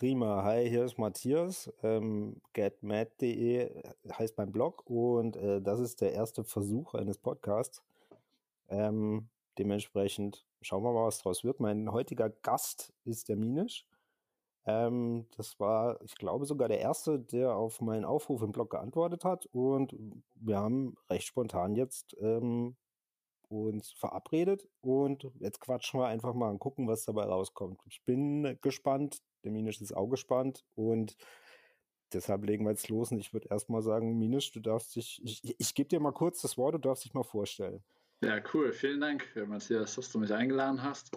Prima. Hi, hier ist Matthias. Ähm, getmad.de heißt mein Blog und äh, das ist der erste Versuch eines Podcasts. Ähm, dementsprechend schauen wir mal, was draus wird. Mein heutiger Gast ist der Minisch. Ähm, das war, ich glaube, sogar der erste, der auf meinen Aufruf im Blog geantwortet hat. Und wir haben recht spontan jetzt ähm, uns verabredet und jetzt quatschen wir einfach mal und gucken, was dabei rauskommt. Ich bin gespannt, der Minisch ist auch gespannt und deshalb legen wir jetzt los und ich würde erstmal sagen, Minisch, du darfst dich, ich, ich gebe dir mal kurz das Wort, du darfst dich mal vorstellen. Ja, cool. Vielen Dank, Matthias, dass du mich eingeladen hast.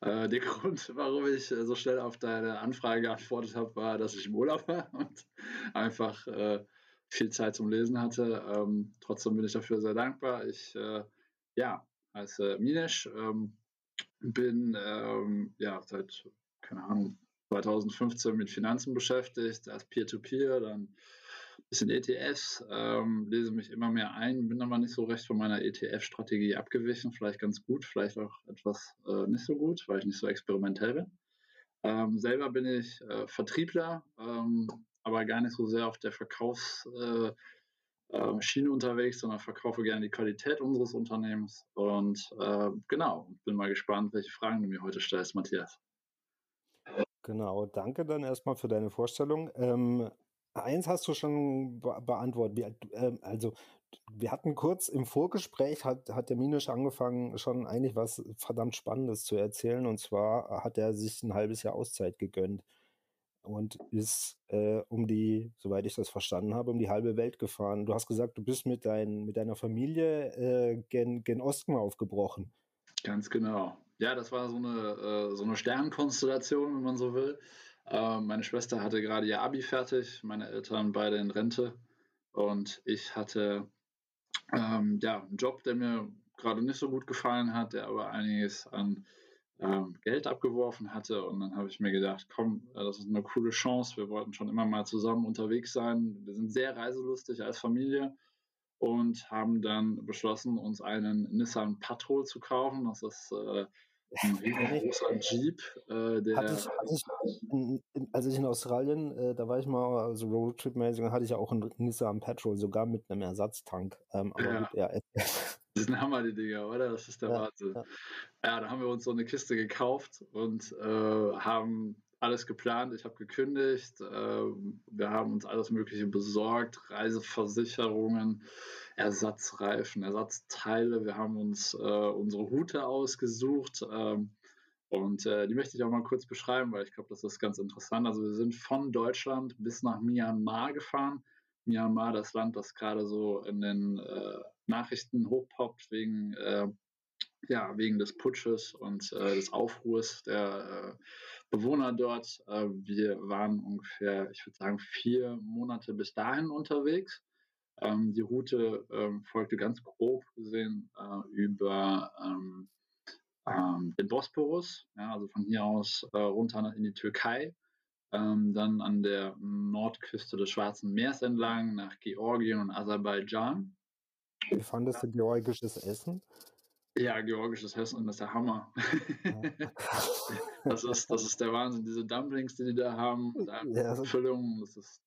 Äh, der Grund, warum ich äh, so schnell auf deine Anfrage geantwortet habe, war, dass ich im Urlaub war und einfach äh, viel Zeit zum Lesen hatte. Ähm, trotzdem bin ich dafür sehr dankbar. Ich äh, ja, heiße Minesh, ähm, bin ähm, ja seit, keine Ahnung, 2015 mit Finanzen beschäftigt, erst Peer-to-Peer, dann ein bisschen ETFs, ähm, lese mich immer mehr ein, bin aber nicht so recht von meiner ETF-Strategie abgewichen, vielleicht ganz gut, vielleicht auch etwas äh, nicht so gut, weil ich nicht so experimentell bin. Ähm, selber bin ich äh, Vertriebler, ähm, aber gar nicht so sehr auf der Verkaufs- äh, äh, Schiene unterwegs, sondern verkaufe gerne die Qualität unseres Unternehmens. Und äh, genau, bin mal gespannt, welche Fragen du mir heute stellst, Matthias. Genau, danke dann erstmal für deine Vorstellung. Ähm, eins hast du schon be beantwortet. Wir, äh, also, wir hatten kurz im Vorgespräch, hat, hat der Minisch angefangen, schon eigentlich was verdammt Spannendes zu erzählen. Und zwar hat er sich ein halbes Jahr Auszeit gegönnt und ist äh, um die, soweit ich das verstanden habe, um die halbe Welt gefahren. Du hast gesagt, du bist mit, dein, mit deiner Familie äh, gen, gen Osten aufgebrochen. Ganz genau. Ja, das war so eine, äh, so eine Sternkonstellation, wenn man so will. Äh, meine Schwester hatte gerade ihr Abi fertig, meine Eltern beide in Rente und ich hatte ähm, ja, einen Job, der mir gerade nicht so gut gefallen hat, der aber einiges an ähm, Geld abgeworfen hatte. Und dann habe ich mir gedacht, komm, äh, das ist eine coole Chance. Wir wollten schon immer mal zusammen unterwegs sein. Wir sind sehr reiselustig als Familie und haben dann beschlossen, uns einen Nissan Patrol zu kaufen. Das ist äh, ein riesengroßer Jeep. Äh, der hatte ich, hatte ich, in, in, als ich in Australien, äh, da war ich mal also Roadtrip-mäßig, hatte ich auch einen Nissan Patrol, sogar mit einem Ersatztank. Ähm, aber ja. Gut, ja, das sind Hammer, die Dinger, oder? Das ist der ja, Wahnsinn. Ja. ja. da haben wir uns so eine Kiste gekauft und äh, haben alles geplant. Ich habe gekündigt. Äh, wir haben uns alles Mögliche besorgt: Reiseversicherungen, Ersatzreifen, Ersatzteile. Wir haben uns äh, unsere Route ausgesucht. Ähm, und äh, die möchte ich auch mal kurz beschreiben, weil ich glaube, das ist ganz interessant. Also wir sind von Deutschland bis nach Myanmar gefahren. Myanmar, das Land, das gerade so in den äh, Nachrichten hochpoppt wegen, äh, ja, wegen des Putsches und äh, des Aufruhrs der äh, Bewohner dort. Äh, wir waren ungefähr, ich würde sagen, vier Monate bis dahin unterwegs. Ähm, die Route ähm, folgte ganz grob gesehen äh, über ähm, ähm, den Bosporus, ja, also von hier aus äh, runter in die Türkei. Ähm, dann an der Nordküste des Schwarzen Meers entlang nach Georgien und Aserbaidschan. Wie fandest du georgisches Essen? Ja, georgisches Essen ist der Hammer. das, ist, das ist der Wahnsinn. Diese Dumplings, die die da haben, da ja, Füllung, das ist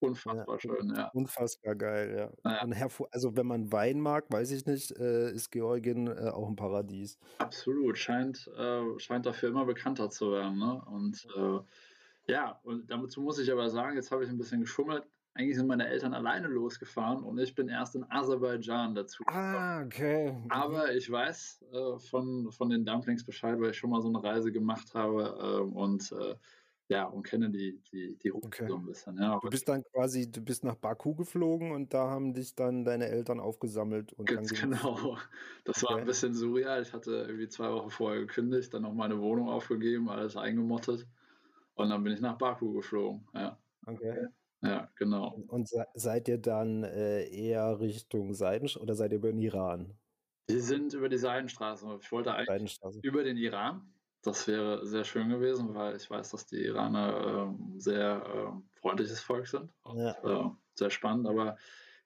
unfassbar ja, schön. Ja. Unfassbar geil, ja. ja. also wenn man Wein mag, weiß ich nicht, äh, ist Georgien äh, auch ein Paradies. Absolut, scheint, äh, scheint dafür immer bekannter zu werden. Ne? Und äh, ja, und dazu muss ich aber sagen, jetzt habe ich ein bisschen geschummelt eigentlich sind meine Eltern alleine losgefahren und ich bin erst in Aserbaidschan dazu. Ah, okay. Aber ich weiß äh, von, von den Dumplings Bescheid, weil ich schon mal so eine Reise gemacht habe äh, und äh, ja, und kenne die, die, die Route okay. so ein bisschen. Ja, du bist dann quasi, du bist nach Baku geflogen und da haben dich dann deine Eltern aufgesammelt. Und Ganz genau. Das okay. war ein bisschen surreal. Ich hatte irgendwie zwei Wochen vorher gekündigt, dann noch meine Wohnung aufgegeben, alles eingemottet und dann bin ich nach Baku geflogen. Ja. Okay. Ja, genau. Und seid ihr dann äh, eher Richtung Seidenstraße oder seid ihr über den Iran? Wir sind über die Seidenstraße. Ich wollte eigentlich über den Iran. Das wäre sehr schön gewesen, weil ich weiß, dass die Iraner äh, sehr äh, freundliches Volk sind. Und, ja. Äh, sehr spannend. Aber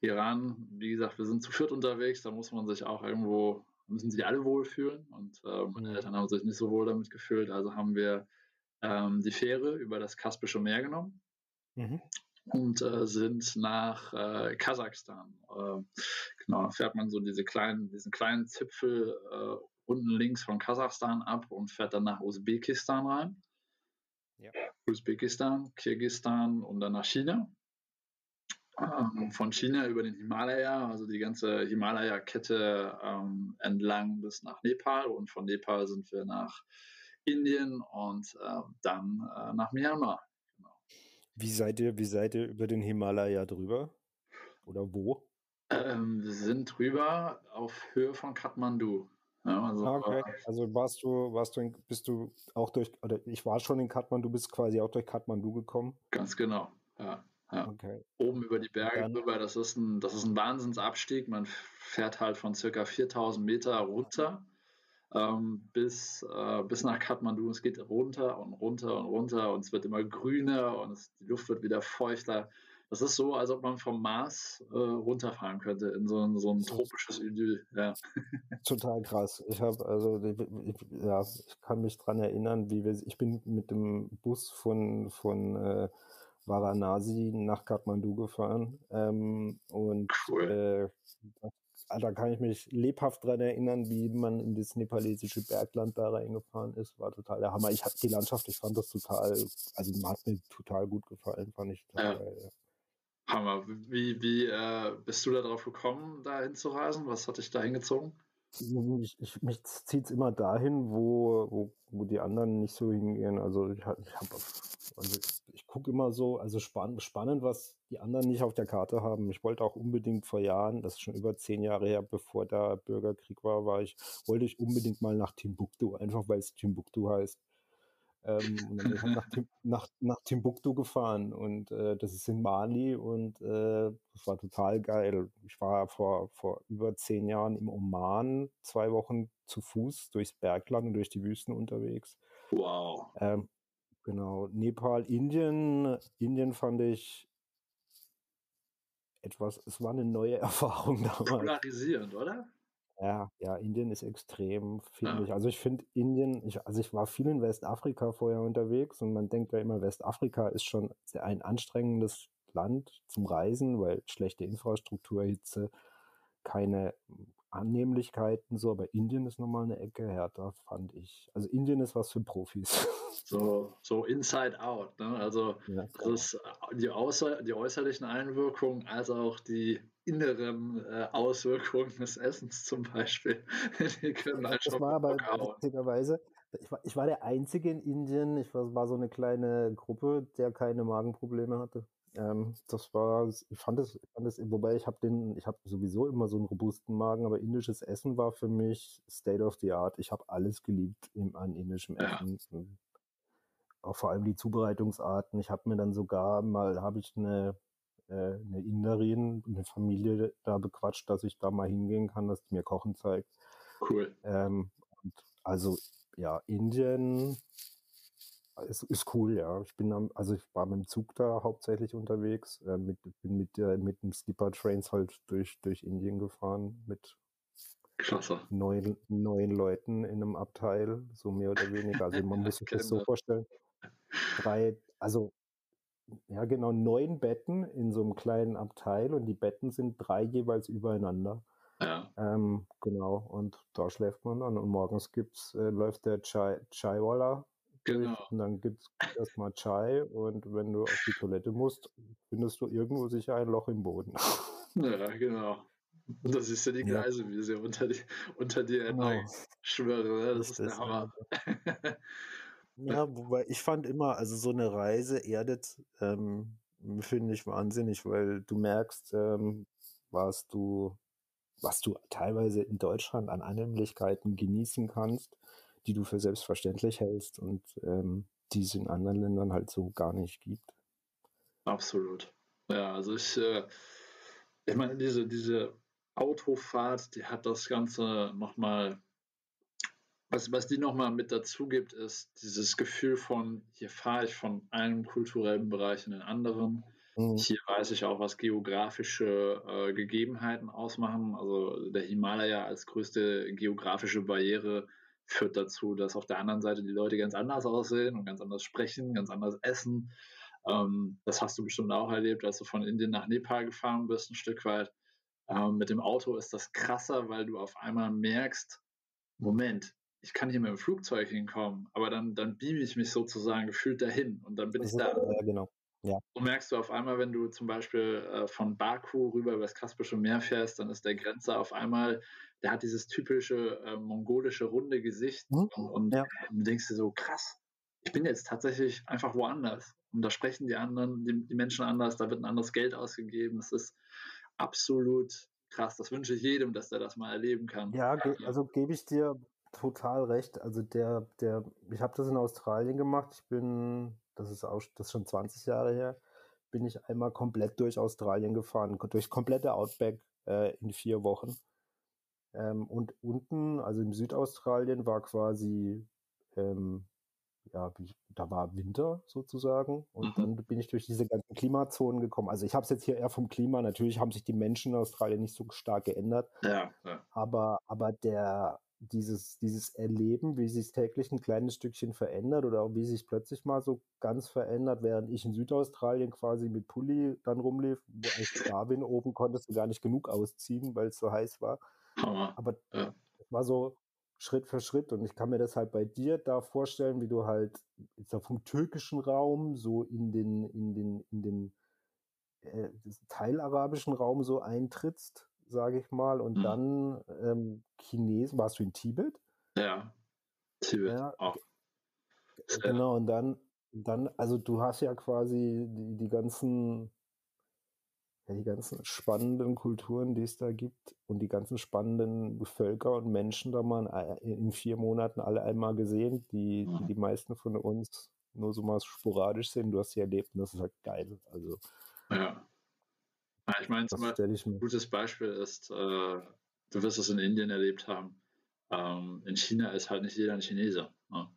Iran, wie gesagt, wir sind zu viert unterwegs. Da muss man sich auch irgendwo, müssen sich alle wohlfühlen. Und äh, meine mhm. Eltern haben sich nicht so wohl damit gefühlt. Also haben wir ähm, die Fähre über das Kaspische Meer genommen mhm. Und äh, sind nach äh, Kasachstan. Äh, genau, da fährt man so diese kleinen, diesen kleinen Zipfel äh, unten links von Kasachstan ab und fährt dann nach Usbekistan rein. Ja. Usbekistan, Kirgistan und dann nach China. Ähm, von China über den Himalaya, also die ganze Himalaya-Kette ähm, entlang bis nach Nepal und von Nepal sind wir nach Indien und äh, dann äh, nach Myanmar. Wie seid ihr, wie seid ihr über den Himalaya drüber? Oder wo? Ähm, wir sind drüber auf Höhe von Kathmandu. Ja, also, ah, okay. Also warst du, warst du, in, bist du auch durch, oder ich war schon in Kathmandu, bist quasi auch durch Kathmandu gekommen? Ganz genau, ja. ja. Okay. Oben über die Berge Dann, rüber, das ist, ein, das ist ein Wahnsinnsabstieg. Man fährt halt von circa 4000 Meter runter ähm, bis, äh, bis nach Kathmandu. Es geht runter und runter und runter und es wird immer grüner und es, die Luft wird wieder feuchter. Das ist so, als ob man vom Mars äh, runterfahren könnte in so ein, so ein tropisches Idyll. Ja. Total krass. Ich habe also, ich, ja, ich kann mich daran erinnern, wie wir, ich bin mit dem Bus von, von äh, Varanasi nach Kathmandu gefahren ähm, und cool. äh, da kann ich mich lebhaft daran erinnern, wie man in das nepalesische Bergland da reingefahren ist. War total der Hammer. Ich hatte die Landschaft, ich fand das total, also hat mir total gut gefallen, fand ich total ja. geil. Ja. Hammer. Wie, wie äh, bist du da drauf gekommen, da hinzureisen? Was hat dich da hingezogen? Ich, ich, mich zieht es immer dahin, wo, wo, wo die anderen nicht so hingehen. Also ich, ich habe also ich gucke immer so, also spann, spannend, was die anderen nicht auf der Karte haben. Ich wollte auch unbedingt vor Jahren, das ist schon über zehn Jahre her, bevor der Bürgerkrieg war, war ich, wollte ich unbedingt mal nach Timbuktu, einfach weil es Timbuktu heißt. Ähm, und dann bin ich nach, Tim, nach, nach Timbuktu gefahren und äh, das ist in Mali und äh, das war total geil. Ich war vor, vor über zehn Jahren im Oman zwei Wochen zu Fuß durchs Bergland und durch die Wüsten unterwegs. Wow. Ähm, genau. Nepal, Indien. Indien fand ich etwas, es war eine neue Erfahrung damals. Polarisierend, oder? Ja, ja, Indien ist extrem, finde Ja. ich. Also ich finde Indien, ich, also ich war viel in Westafrika vorher unterwegs und man denkt ja immer, Westafrika ist schon ein anstrengendes Land zum Reisen, weil schlechte Infrastruktur, Hitze, keine Annehmlichkeiten so, aber Indien ist nochmal eine Ecke härter, fand ich. Also Indien ist was für Profis. So, so inside out, ne? Also Ja, das äh, die, äußer, die äußerlichen Einwirkungen als auch die inneren äh, Auswirkungen des Essens zum Beispiel. Die können halt das schon war aber witzigerweise, ich war, ich war der Einzige in Indien, ich war, war so eine kleine Gruppe, der keine Magenprobleme hatte. Ähm, das war, ich fand es, fand es wobei ich habe den, ich habe sowieso immer so einen robusten Magen, aber indisches Essen war für mich State of the Art. Ich habe alles geliebt im, an indischem ja. Essen. Auch vor allem die Zubereitungsarten. Ich habe mir dann sogar mal, habe ich eine äh, eine Inderin, eine Familie da bequatscht, dass ich da mal hingehen kann, dass die mir Kochen zeigt. Cool. Ähm, also ja, Indien ist, ist cool, ja. Ich bin am, also ich war mit dem Zug da hauptsächlich unterwegs, äh, mit, bin mit, äh, mit dem Skipper Trains halt durch, durch Indien gefahren mit Klasse. Neun, neun Leuten in einem Abteil, so mehr oder weniger. Also man muss sich das so vorstellen. Drei, also ja genau, neun Betten in so einem kleinen Abteil und die Betten sind drei jeweils übereinander. Ja. Ähm, genau, und da schläft man dann und morgens gibt's, äh, läuft der Chai, Chaiwala genau. und dann gibt es erstmal Chai und wenn du auf die Toilette musst, findest du irgendwo sicher ein Loch im Boden. Ja, genau. Und das ist ja die Gleise, ja. wie sie unter, die, unter dir genau. schwöre. Ne? Das, das ist der Hammer. Ja, wobei ich fand immer, also so eine Reise erdet, ähm, finde ich wahnsinnig, weil du merkst, ähm, was du, was du teilweise in Deutschland an Annehmlichkeiten genießen kannst, die du für selbstverständlich hältst und ähm, die es in anderen Ländern halt so gar nicht gibt. Absolut. Ja, also ich, äh, ich meine, diese, diese Autofahrt, die hat das Ganze nochmal was, was die nochmal mit dazu gibt, ist dieses Gefühl von, hier fahre ich von einem kulturellen Bereich in den anderen. Mhm. Hier weiß ich auch, was geografische äh, Gegebenheiten ausmachen. Also der Himalaya als größte geografische Barriere führt dazu, dass auf der anderen Seite die Leute ganz anders aussehen und ganz anders sprechen, ganz anders essen. Ähm, das hast du bestimmt auch erlebt, als du von Indien nach Nepal gefahren bist, ein Stück weit. Ähm, mit dem Auto ist das krasser, weil du auf einmal merkst, Moment, ich kann hier mit dem Flugzeug hinkommen, aber dann, dann beame ich mich sozusagen gefühlt dahin und dann bin ich da. Ja, genau. Ja. Und merkst du auf einmal, wenn du zum Beispiel äh, von Baku rüber über das Kaspische Meer fährst, dann ist der Grenzer auf einmal, der hat dieses typische äh, mongolische runde Gesicht mhm. und, und, ja. und denkst dir so, krass, ich bin jetzt tatsächlich einfach woanders. Und da sprechen die anderen, die, die Menschen anders, da wird ein anderes Geld ausgegeben. Das ist absolut krass. Das wünsche ich jedem, dass er das mal erleben kann. Ja, ge also gebe ich dir total recht. Also der, der, ich habe das in Australien gemacht. Ich bin das ist auch das ist schon 20 Jahre her, bin ich einmal komplett durch Australien gefahren, durch komplette Outback äh, in vier Wochen. Ähm, und unten, also im Südaustralien, war quasi, ähm, ja, da war Winter sozusagen. Und mhm. dann bin ich durch diese ganzen Klimazonen gekommen. Also ich habe es jetzt hier eher vom Klima. Natürlich haben sich die Menschen in Australien nicht so stark geändert. Ja, ja. Aber, aber der, dieses, dieses Erleben, wie sich täglich ein kleines Stückchen verändert oder auch wie sich plötzlich mal so ganz verändert, während ich in Südaustralien quasi mit Pulli dann rumlief, wo ich da bin, oben konntest du gar nicht genug ausziehen, weil es so heiß war. Aber ja. es war so Schritt für Schritt und ich kann mir das halt bei dir da vorstellen, wie du halt jetzt vom türkischen Raum so in den, in den, in den äh, teilarabischen Raum so eintrittst sage ich mal. Und mhm. dann ähm, Chinesen. Warst du in Tibet? Ja, Tibet ja. auch. Genau, und dann, dann, also du hast ja quasi die, die ganzen, ja, die ganzen spannenden Kulturen, die es da gibt und die ganzen spannenden Völker und Menschen da mal in vier Monaten alle einmal gesehen, die, mhm. die, die meisten von uns nur so mal sporadisch sind. Du hast sie erlebt und das ist halt geil. Also. Ja. Ja, ich meine, ein gutes Beispiel ist, äh, du wirst es in Indien erlebt haben. Ähm, in China ist halt nicht jeder ein Chinese. Ne?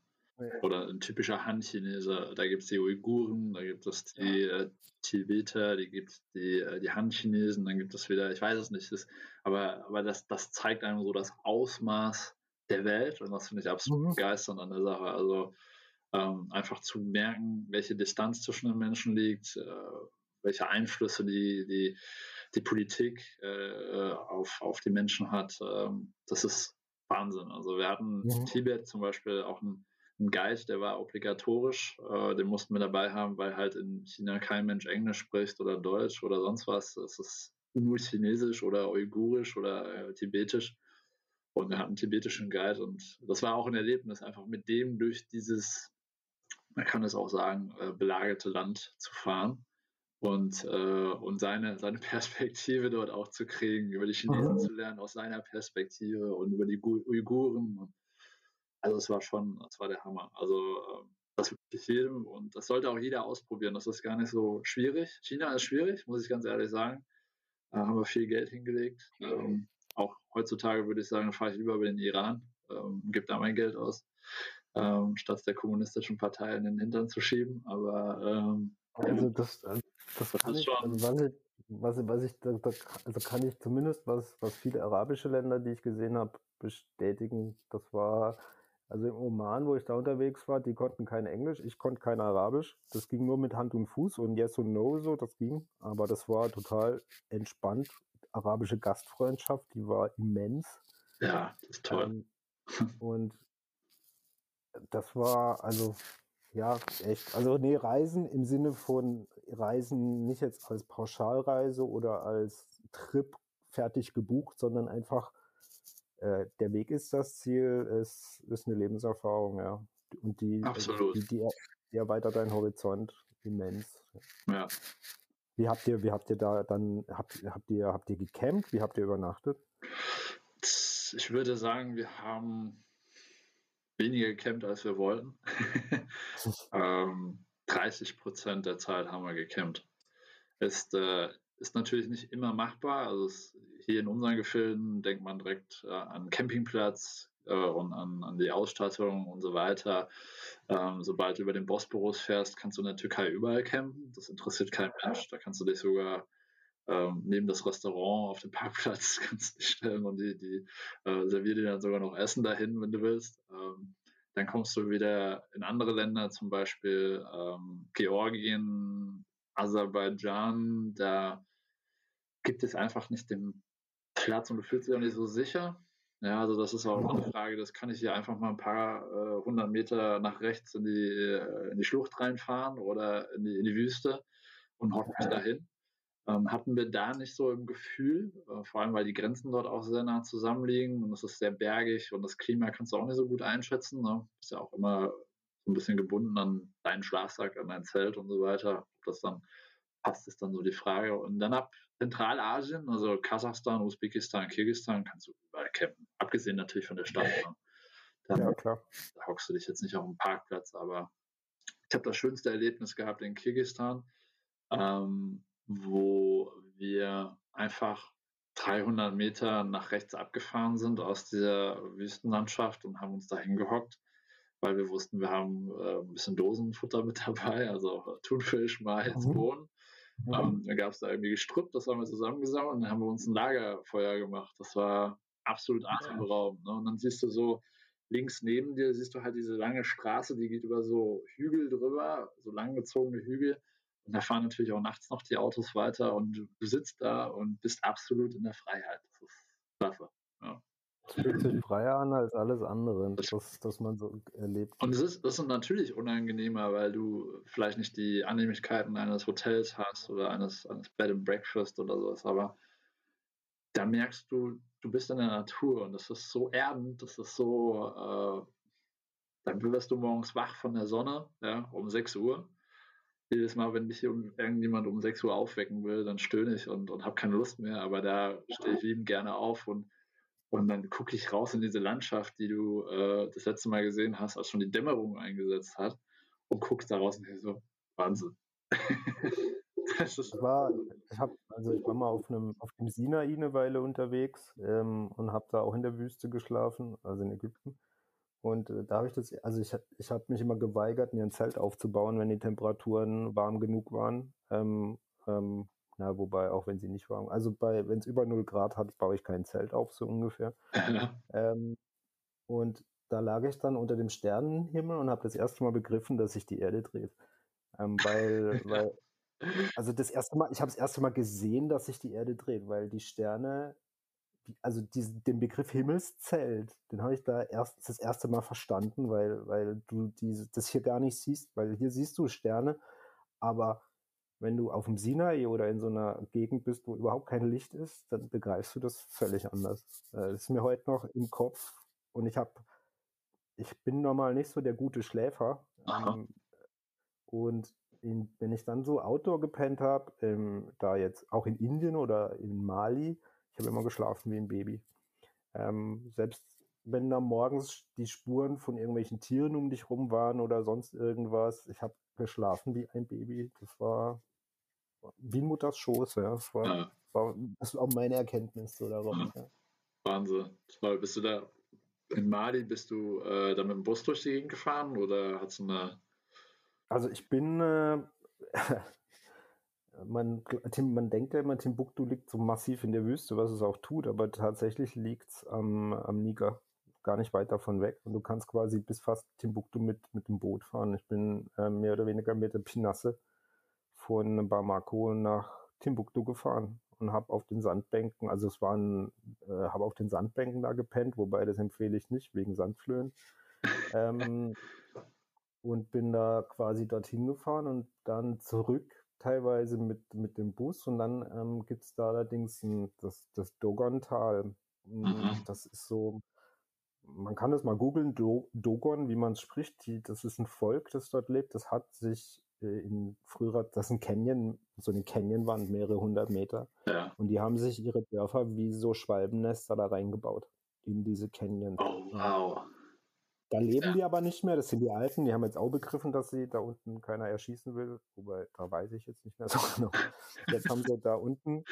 Oder ein typischer Han-Chinese. Da gibt es die Uiguren, da gibt es die äh, Tibeter, die gibt es die, äh, die Han-Chinesen, dann gibt es wieder, ich weiß es nicht, das, aber, aber das, das zeigt einem so das Ausmaß der Welt und das finde ich absolut mhm. begeisternd an der Sache. Also ähm, einfach zu merken, welche Distanz zwischen den Menschen liegt, äh, welche Einflüsse die, die, die Politik äh, auf, auf die Menschen hat. Ähm, das ist Wahnsinn. Also wir hatten mhm. in Tibet zum Beispiel auch einen, einen Guide, der war obligatorisch, äh, den mussten wir dabei haben, weil halt in China kein Mensch Englisch spricht oder Deutsch oder sonst was. Es ist nur Chinesisch oder Uigurisch oder äh, Tibetisch. Und wir hatten einen tibetischen Guide und das war auch ein Erlebnis, einfach mit dem durch dieses, man kann es auch sagen, äh, belagerte Land zu fahren und, äh, und seine, seine Perspektive dort auch zu kriegen, über die Chinesen mhm. zu lernen aus seiner Perspektive und über die Uiguren. Also es war schon, es war der Hammer. Also ähm, das wirklich jedem und das sollte auch jeder ausprobieren. Das ist gar nicht so schwierig. China ist schwierig, muss ich ganz ehrlich sagen. Da haben wir viel Geld hingelegt. Ähm, auch heutzutage würde ich sagen, fahre ich lieber über den Iran, ähm, gebe da mein Geld aus, ähm, statt der kommunistischen Partei in den Hintern zu schieben. Aber ähm, also das, das, das kann ich, also was ich, was, was ich da, da, also kann ich zumindest, was, was viele arabische Länder, die ich gesehen habe, bestätigen. Das war, also im Oman, wo ich da unterwegs war, die konnten kein Englisch, ich konnte kein Arabisch. Das ging nur mit Hand und Fuß und Yes und No so, das ging. Aber das war total entspannt. Arabische Gastfreundschaft, die war immens. Ja, das ist toll. Ähm, und das war, also ja, echt. Also nee, Reisen im Sinne von Reisen nicht jetzt als Pauschalreise oder als Trip fertig gebucht, sondern einfach äh, der Weg ist das Ziel, es ist eine Lebenserfahrung, ja. Und die, Absolut. die, die, die erweitert deinen Horizont immens. Ja. Wie habt ihr, wie habt ihr da dann, habt, habt ihr, habt ihr gecampt? Wie habt ihr übernachtet? Ich würde sagen, wir haben weniger gecampt, als wir wollten. ähm, 30 Prozent der Zeit haben wir gecampt. Ist, äh, ist natürlich nicht immer machbar. Also es, hier in unseren Gefilden denkt man direkt äh, an Campingplatz äh, und an, an die Ausstattung und so weiter. Ähm, sobald du über den Bosporus fährst, kannst du in der Türkei überall campen. Das interessiert kein Mensch. Da kannst du dich sogar ähm, neben das Restaurant auf dem Parkplatz kannst du dich stellen und die, die äh, serviert dir dann sogar noch Essen dahin, wenn du willst. Ähm, dann kommst du wieder in andere Länder, zum Beispiel ähm, Georgien, Aserbaidschan, da gibt es einfach nicht den Platz und du fühlst dich auch nicht so sicher. Ja, also das ist auch eine Frage, das kann ich hier einfach mal ein paar äh, hundert Meter nach rechts in die, äh, in die Schlucht reinfahren oder in die, in die Wüste und hocke mich dahin. Ähm, hatten wir da nicht so im Gefühl, äh, vor allem weil die Grenzen dort auch sehr nah zusammenliegen und es ist sehr bergig und das Klima kannst du auch nicht so gut einschätzen. Ne? Ist ja auch immer so ein bisschen gebunden an deinen Schlafsack, an dein Zelt und so weiter. Ob das dann passt, ist dann so die Frage. Und dann ab Zentralasien, also Kasachstan, Usbekistan, Kirgisistan, kannst du überall campen. Abgesehen natürlich von der Stadt. Ne? Dann, ja, klar. Da hockst du dich jetzt nicht auf dem Parkplatz, aber ich habe das schönste Erlebnis gehabt in Kirgisistan. Ähm, wo wir einfach 300 Meter nach rechts abgefahren sind aus dieser Wüstenlandschaft und haben uns da hingehockt, weil wir wussten, wir haben äh, ein bisschen Dosenfutter mit dabei, also Thunfisch, Mais, mhm. Bohnen. Mhm. Ähm, dann gab es da irgendwie Gestrüpp, das haben wir zusammengesammelt und dann haben wir uns ein Lagerfeuer gemacht. Das war absolut atemberaubend. Ne? Und dann siehst du so, links neben dir siehst du halt diese lange Straße, die geht über so Hügel drüber, so langgezogene Hügel. Und da fahren natürlich auch nachts noch die Autos weiter und du, sitzt da und bist absolut in der Freiheit. Das ist klasse. Ja. Das fühlt sich freier an als alles andere, das, das, das man so erlebt. Und es ist, das ist natürlich unangenehmer, weil du vielleicht nicht die Annehmlichkeiten eines Hotels hast oder eines, eines Bed and Breakfast oder sowas, aber da merkst du, du bist in der Natur und das ist so erdend, das ist so, äh, dann wirst du morgens wach von der Sonne, ja, um 6 Uhr jedes Mal, wenn mich irgendjemand um 6 Uhr aufwecken will, dann stöhne ich und, und habe keine Lust mehr. Aber da stehe ich liebend gerne auf und, und dann gucke ich raus in diese Landschaft, die du äh, das letzte Mal gesehen hast, als schon die Dämmerung eingesetzt hat und guckst da raus und denkst so, Wahnsinn. das ist war, ich, hab, also ich war mal auf, einem, auf dem Sinai eine Weile unterwegs ähm, und habe da auch in der Wüste geschlafen, also in Ägypten. Und äh, da habe ich das, also ich, ich habe mich immer geweigert, mir ein Zelt aufzubauen, wenn die Temperaturen warm genug waren. Ähm, ähm, na, wobei auch wenn sie nicht warm, also bei, wenn es über 0 Grad hat, baue ich kein Zelt auf, so ungefähr. ähm, und da lag ich dann unter dem Sternenhimmel und habe das erste Mal begriffen, dass sich die Erde dreht. Ähm, weil, weil, also das erste Mal, ich habe das erste Mal gesehen, dass sich die Erde dreht, weil die Sterne also diesen, den Begriff Himmelszelt, den habe ich da erst das erste Mal verstanden, weil, weil du diese, das hier gar nicht siehst, weil hier siehst du Sterne, aber wenn du auf dem Sinai oder in so einer Gegend bist, wo überhaupt kein Licht ist, dann begreifst du das völlig anders. Äh, das ist mir heute noch im Kopf und ich habe, ich bin normal nicht so der gute Schläfer. Ähm, und in, wenn ich dann so Outdoor gepennt habe, ähm, da jetzt auch in Indien oder in Mali, ich habe immer geschlafen wie ein Baby. Ähm, selbst wenn da morgens die Spuren von irgendwelchen Tieren um dich rum waren oder sonst irgendwas, ich habe geschlafen wie ein Baby. Das war wie Mutters Schoß, ja. Das war, ja. war das war auch meine Erkenntnis so darum. Ja. Wahnsinn. Toll. Bist du da in Mali, bist du äh, da mit dem Bus durch die Gegend gefahren oder hast du eine. Also ich bin äh, man, man denkt ja immer, Timbuktu liegt so massiv in der Wüste, was es auch tut, aber tatsächlich liegt es am, am Niger gar nicht weit davon weg. Und du kannst quasi bis fast Timbuktu mit, mit dem Boot fahren. Ich bin äh, mehr oder weniger mit der Pinasse von Bamako nach Timbuktu gefahren und habe auf den Sandbänken, also es waren, äh, habe auf den Sandbänken da gepennt, wobei das empfehle ich nicht, wegen Sandflöhen. ähm, und bin da quasi dorthin gefahren und dann zurück teilweise mit, mit dem Bus und dann ähm, gibt es da allerdings ein, das, das Dogon-Tal. Hm, mhm. Das ist so, man kann das mal googeln, Do, Dogon, wie man es spricht. Die, das ist ein Volk, das dort lebt. Das hat sich äh, in früherer, das ist ein Canyon, so eine Canyonwand, mehrere hundert Meter. Ja. Und die haben sich ihre Dörfer wie so Schwalbennester da reingebaut in diese Canyon. Oh, wow. Da leben ja. die aber nicht mehr, das sind die Alten, die haben jetzt auch begriffen, dass sie da unten keiner erschießen will, wobei, da weiß ich jetzt nicht mehr so genau. Jetzt haben sie da unten,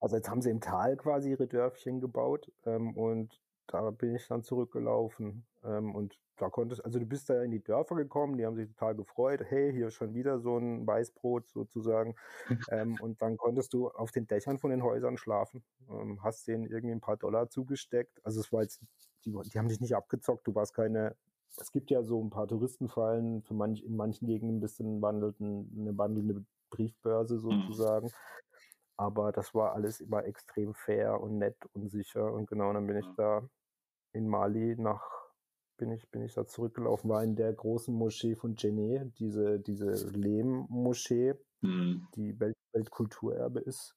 also jetzt haben sie im Tal quasi ihre Dörfchen gebaut ähm, und da bin ich dann zurückgelaufen. Ähm, und da konntest, also du bist da in die Dörfer gekommen, die haben sich total gefreut. Hey, hier ist schon wieder so ein Weißbrot sozusagen. ähm, und dann konntest du auf den Dächern von den Häusern schlafen. Ähm, hast denen irgendwie ein paar Dollar zugesteckt. Also es war jetzt, die, die haben dich nicht abgezockt. Du warst keine, es gibt ja so ein paar Touristenfallen, für manch, in manchen Gegenden ein bisschen wandelten, eine wandelnde Briefbörse mhm. sozusagen. Mhm. Aber das war alles immer extrem fair und nett und sicher. Und genau, dann bin ich da in Mali nach, bin ich, bin ich da zurückgelaufen, war in der großen Moschee von Djenné, diese, diese Lehm-Moschee, mhm. die Welt, Weltkulturerbe ist.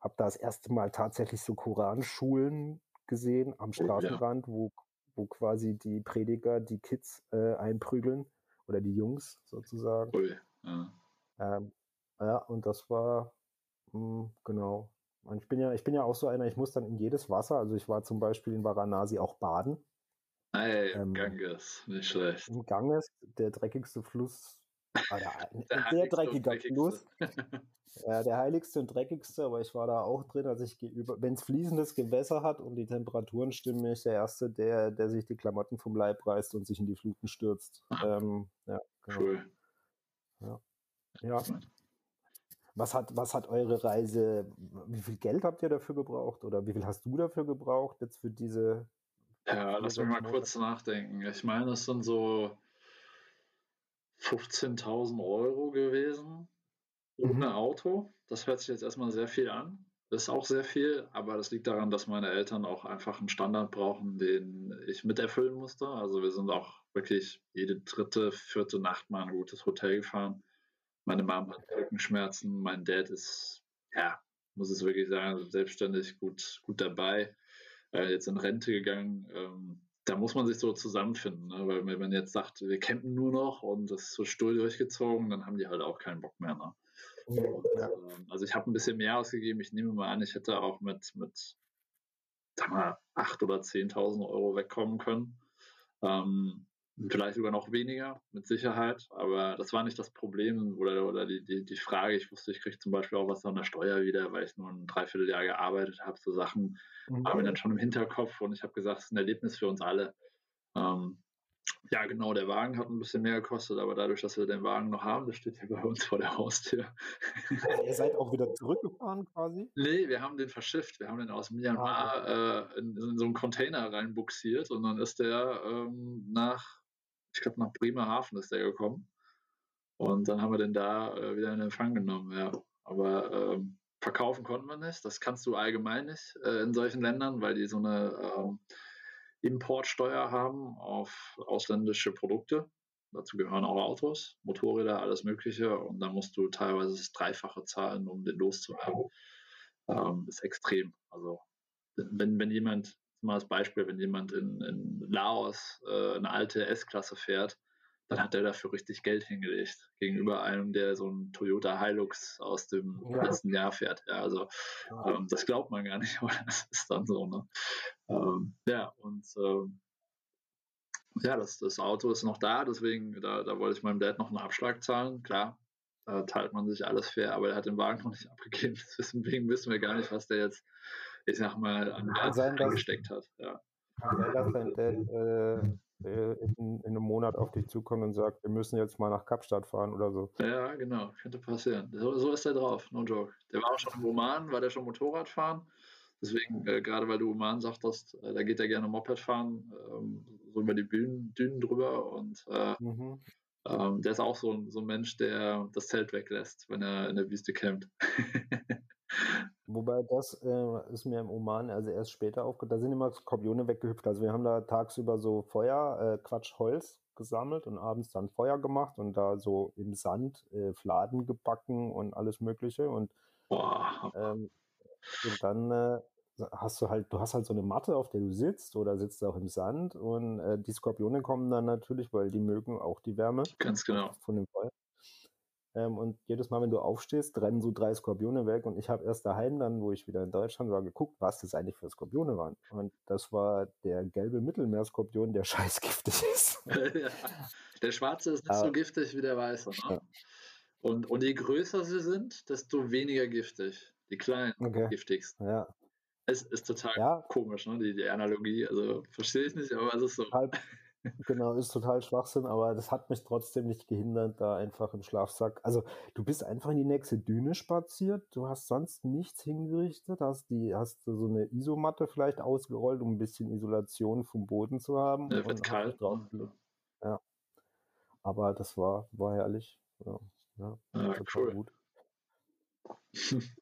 Hab da das erste Mal tatsächlich so Koranschulen gesehen am Straßenrand, oh, ja. wo, wo quasi die Prediger die Kids äh, einprügeln oder die Jungs sozusagen. Cool. Ja. Ähm, ja, und das war, hm, genau. Und ich bin ja, ich bin ja auch so einer, ich muss dann in jedes Wasser, also ich war zum Beispiel in Varanasi auch baden. Ey, ähm, Ganges, nicht schlecht. Im Ganges, der dreckigste Fluss, ah, der, der sehr dreckiger Fluss. ja, der heiligste und dreckigste, aber ich war da auch drin, also ich gehe über, wenn es fließendes Gewässer hat und die Temperaturen stimmen, bin ich der Erste, der, der sich die Klamotten vom Leib reißt und sich in die Fluten stürzt. ähm, ja, genau. Cool. Ja. ja. Was hat, was hat eure Reise, wie viel Geld habt ihr dafür gebraucht oder wie viel hast du dafür gebraucht jetzt für diese? Ja, lass mich mal kurz nachdenken. Ich meine, es sind so 15.000 Euro gewesen ohne mhm. Auto. Das hört sich jetzt erstmal sehr viel an. Das ist auch sehr viel, aber das liegt daran, dass meine Eltern auch einfach einen Standard brauchen, den ich miterfüllen musste. Also wir sind auch wirklich jede dritte, vierte Nacht mal ein gutes Hotel gefahren. Meine Mom hat Rückenschmerzen, mein Dad ist, ja, muss es wirklich sagen, selbstständig gut, gut dabei, äh, jetzt in Rente gegangen. Ähm, da muss man sich so zusammenfinden, ne? weil wenn man jetzt sagt, wir campen nur noch und das ist so stuhl durchgezogen, dann haben die halt auch keinen Bock mehr. Ne? Und, ähm, also ich habe ein bisschen mehr ausgegeben. Ich nehme mal an, ich hätte auch mit, mit sag mal, 8.000 oder 10.000 Euro wegkommen können. Ähm, Vielleicht sogar noch weniger, mit Sicherheit, aber das war nicht das Problem oder, oder die, die, die Frage. Ich wusste, ich kriege zum Beispiel auch was an der Steuer wieder, weil ich nur ein Dreivierteljahr gearbeitet habe. So Sachen mhm. haben wir dann schon im Hinterkopf und ich habe gesagt, es ist ein Erlebnis für uns alle. Ähm, ja, genau, der Wagen hat ein bisschen mehr gekostet, aber dadurch, dass wir den Wagen noch haben, der steht hier bei uns vor der Haustür. Ihr seid auch wieder zurückgefahren quasi? Nee, wir haben den verschifft. Wir haben den aus Myanmar ah, äh, in, in, so einen Container reinbuxiert und dann ist der ähm, nach ich glaube nach Bremerhaven ist der gekommen. Und dann haben wir den da äh, wieder in Empfang genommen, ja. Aber ähm, verkaufen konnten wir nicht. Das kannst du allgemein nicht äh, in solchen Ländern, weil die so eine ähm, Importsteuer haben auf ausländische Produkte. Dazu gehören auch Autos, Motorräder, alles Mögliche. Und dann musst du teilweise das Dreifache zahlen, um den loszuwerden. Ähm, ist extrem. Also wenn, wenn jemand mal als Beispiel, wenn jemand in, in Laos äh, eine alte S-Klasse fährt, dann hat er dafür richtig Geld hingelegt, gegenüber einem, der so ein Toyota Hilux aus dem ja. letzten Jahr fährt. Ja, also ja. Ähm, das glaubt man gar nicht, aber das ist dann so. Ne? Ähm, ja, und ähm, ja, das, das Auto ist noch da, deswegen, da, da wollte ich meinem Dad noch einen Abschlag zahlen. Klar, da teilt man sich alles fair, aber er hat den Wagen noch nicht abgegeben. Deswegen wissen wir gar nicht, was der jetzt ich sag mal, an kann sein, eingesteckt hat. Ja. Kann sein, dass dein Dad äh, äh, in, in, einem Monat auf dich zukommt und sagt, wir müssen jetzt mal nach Kapstadt fahren oder so. Ja, genau, könnte passieren. So, so ist er drauf, no joke. Der war auch schon im Oman, war der schon Motorrad fahren. Deswegen, äh, gerade weil du Oman sagtest, äh, da geht er gerne Moped fahren, ähm, so über die Bühnen, Dünen drüber und äh, mhm. ähm, der ist auch so, so ein Mensch, der das Zelt weglässt, wenn er in der Wüste campt. Wobei das äh, ist mir im Oman, also erst später aufgehört, da sind immer Skorpione weggehüpft. Also wir haben da tagsüber so Feuer, äh, Quatsch, Holz gesammelt und abends dann Feuer gemacht und da so im Sand äh, Fladen gebacken und alles Mögliche. Und, ähm, und dann äh, hast du halt, du hast halt so eine Matte, auf der du sitzt oder sitzt auch im Sand und äh, die Skorpione kommen dann natürlich, weil die mögen auch die Wärme. Ganz genau. Von dem Feuer. Ähm, und jedes Mal, wenn du aufstehst, rennen so drei Skorpione weg. Und ich habe erst daheim dann, wo ich wieder in Deutschland war, geguckt, was das eigentlich für Skorpione waren. Und das war der gelbe Mittelmeerskorpion, der scheißgiftig ist. ja. Der schwarze ist nicht Aber, so giftig wie der weiße. Ne? Ja. Und, und je größer sie sind, desto weniger giftig. Die kleinen, okay. giftigsten. Ja. Es ist total ja. komisch, ne? die, die Analogie. Also verstehe ich nicht, aber es ist so. Total, genau, ist total Schwachsinn, aber das hat mich trotzdem nicht gehindert, da einfach im Schlafsack. Also du bist einfach in die nächste Düne spaziert, du hast sonst nichts hingerichtet, hast die, hast so eine Isomatte vielleicht ausgerollt, um ein bisschen Isolation vom Boden zu haben. Ja, wird kalt. Drauf, ja. Aber das war, war herrlich. Ja, ja, ja cool. Gut.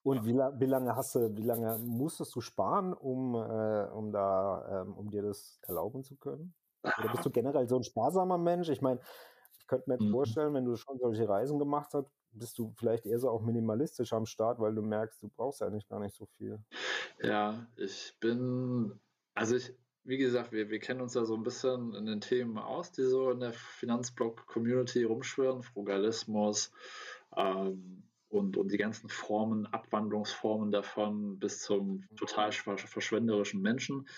Und wie, wie, lange hast du, wie lange musstest du sparen, um, äh, um da, ähm, um dir das erlauben zu können? Oder bist du generell so ein sparsamer Mensch? Ich meine, ich könnte mir jetzt mhm. vorstellen, wenn du schon solche Reisen gemacht hast, bist du vielleicht eher so auch minimalistisch am Start, weil du merkst, du brauchst eigentlich gar nicht so viel. Ja, ich bin, also ich, wie gesagt, wir, wir kennen uns ja so ein bisschen in den Themen aus, die so in der Finanzblock-Community rumschwirren, Frugalismus, ähm, und, und die ganzen Formen, Abwandlungsformen davon bis zum total verschwenderischen Menschen.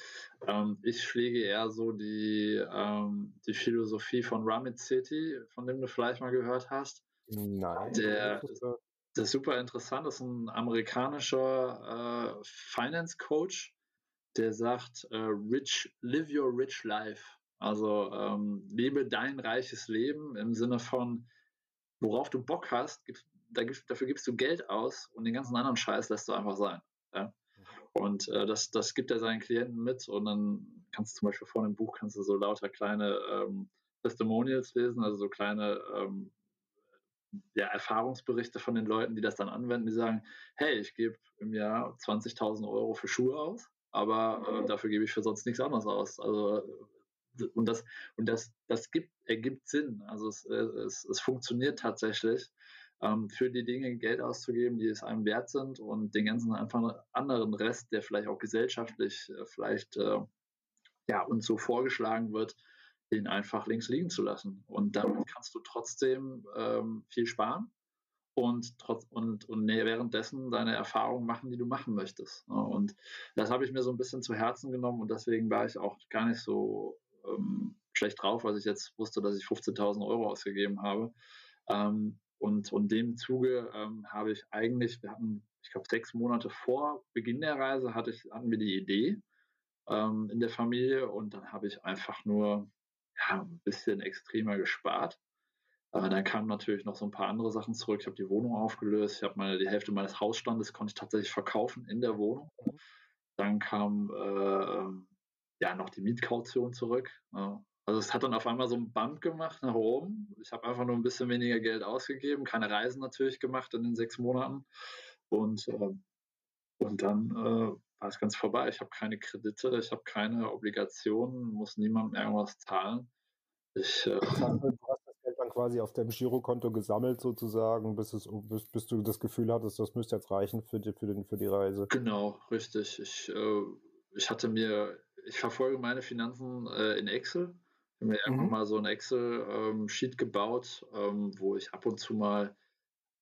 Ähm, ich pflege eher so die, ähm, die Philosophie von Ramit Sethi, von dem du vielleicht mal gehört hast. Nein. Der, der ist super interessant, das ist ein amerikanischer äh, Finance Coach, der sagt, äh, rich, live your rich life. Also ähm, lebe dein reiches Leben im Sinne von, worauf du Bock hast, da dafür gibst du Geld aus und den ganzen anderen Scheiß lässt du einfach sein. Ja? Und äh, das, das gibt er seinen Klienten mit und dann kannst du zum Beispiel vor dem Buch kannst du so lauter kleine ähm, Testimonials lesen, also so kleine ähm, ja, Erfahrungsberichte von den Leuten, die das dann anwenden, die sagen, hey, ich gebe im Jahr 20.000 Euro für Schuhe aus, aber äh, dafür gebe ich für sonst nichts anderes aus. Also und das und das das gibt ergibt Sinn. Also es, es, es funktioniert tatsächlich ähm, für die Dinge Geld auszugeben, die es einem wert sind und den ganzen einfach anderen Rest, der vielleicht auch gesellschaftlich äh, vielleicht äh, ja, uns so vorgeschlagen wird, den einfach links liegen zu lassen. Und damit kannst du trotzdem ähm, viel sparen und, trotz, und, und währenddessen deine Erfahrungen machen, die du machen möchtest. Und das habe ich mir so ein bisschen zu Herzen genommen und deswegen war ich auch gar nicht so ähm, schlecht drauf, als ich jetzt wusste, dass ich 15.000 Euro ausgegeben habe. Ähm, und, und dem Zuge ähm, habe ich eigentlich, wir hatten, ich glaube, sechs Monate vor Beginn der Reise hatte ich, hatten wir die Idee ähm, in der Familie und dann habe ich einfach nur ja, ein bisschen extremer gespart. Aber dann kamen natürlich noch so ein paar andere Sachen zurück. Ich habe die Wohnung aufgelöst, ich habe meine, die Hälfte meines Hausstandes konnte ich tatsächlich verkaufen in der Wohnung. Dann kam äh, ja noch die Mietkaution zurück. Ja. Also es hat dann auf einmal so ein Bump gemacht nach oben. Ich habe einfach nur ein bisschen weniger Geld ausgegeben, keine Reisen natürlich gemacht in den sechs Monaten. Und, äh, und dann äh, war es ganz vorbei. Ich habe keine Kredite, ich habe keine Obligationen, muss niemandem irgendwas zahlen. Ich, äh, du hast das Geld dann quasi auf deinem Girokonto gesammelt sozusagen, bis, es, bis, bis du das Gefühl hattest, das müsste jetzt reichen für die, für den, für die Reise. Genau, richtig. Ich, äh, ich hatte mir, ich verfolge meine Finanzen äh, in Excel ich habe mir mhm. irgendwann mal so ein Excel-Sheet ähm, gebaut, ähm, wo ich ab und zu mal,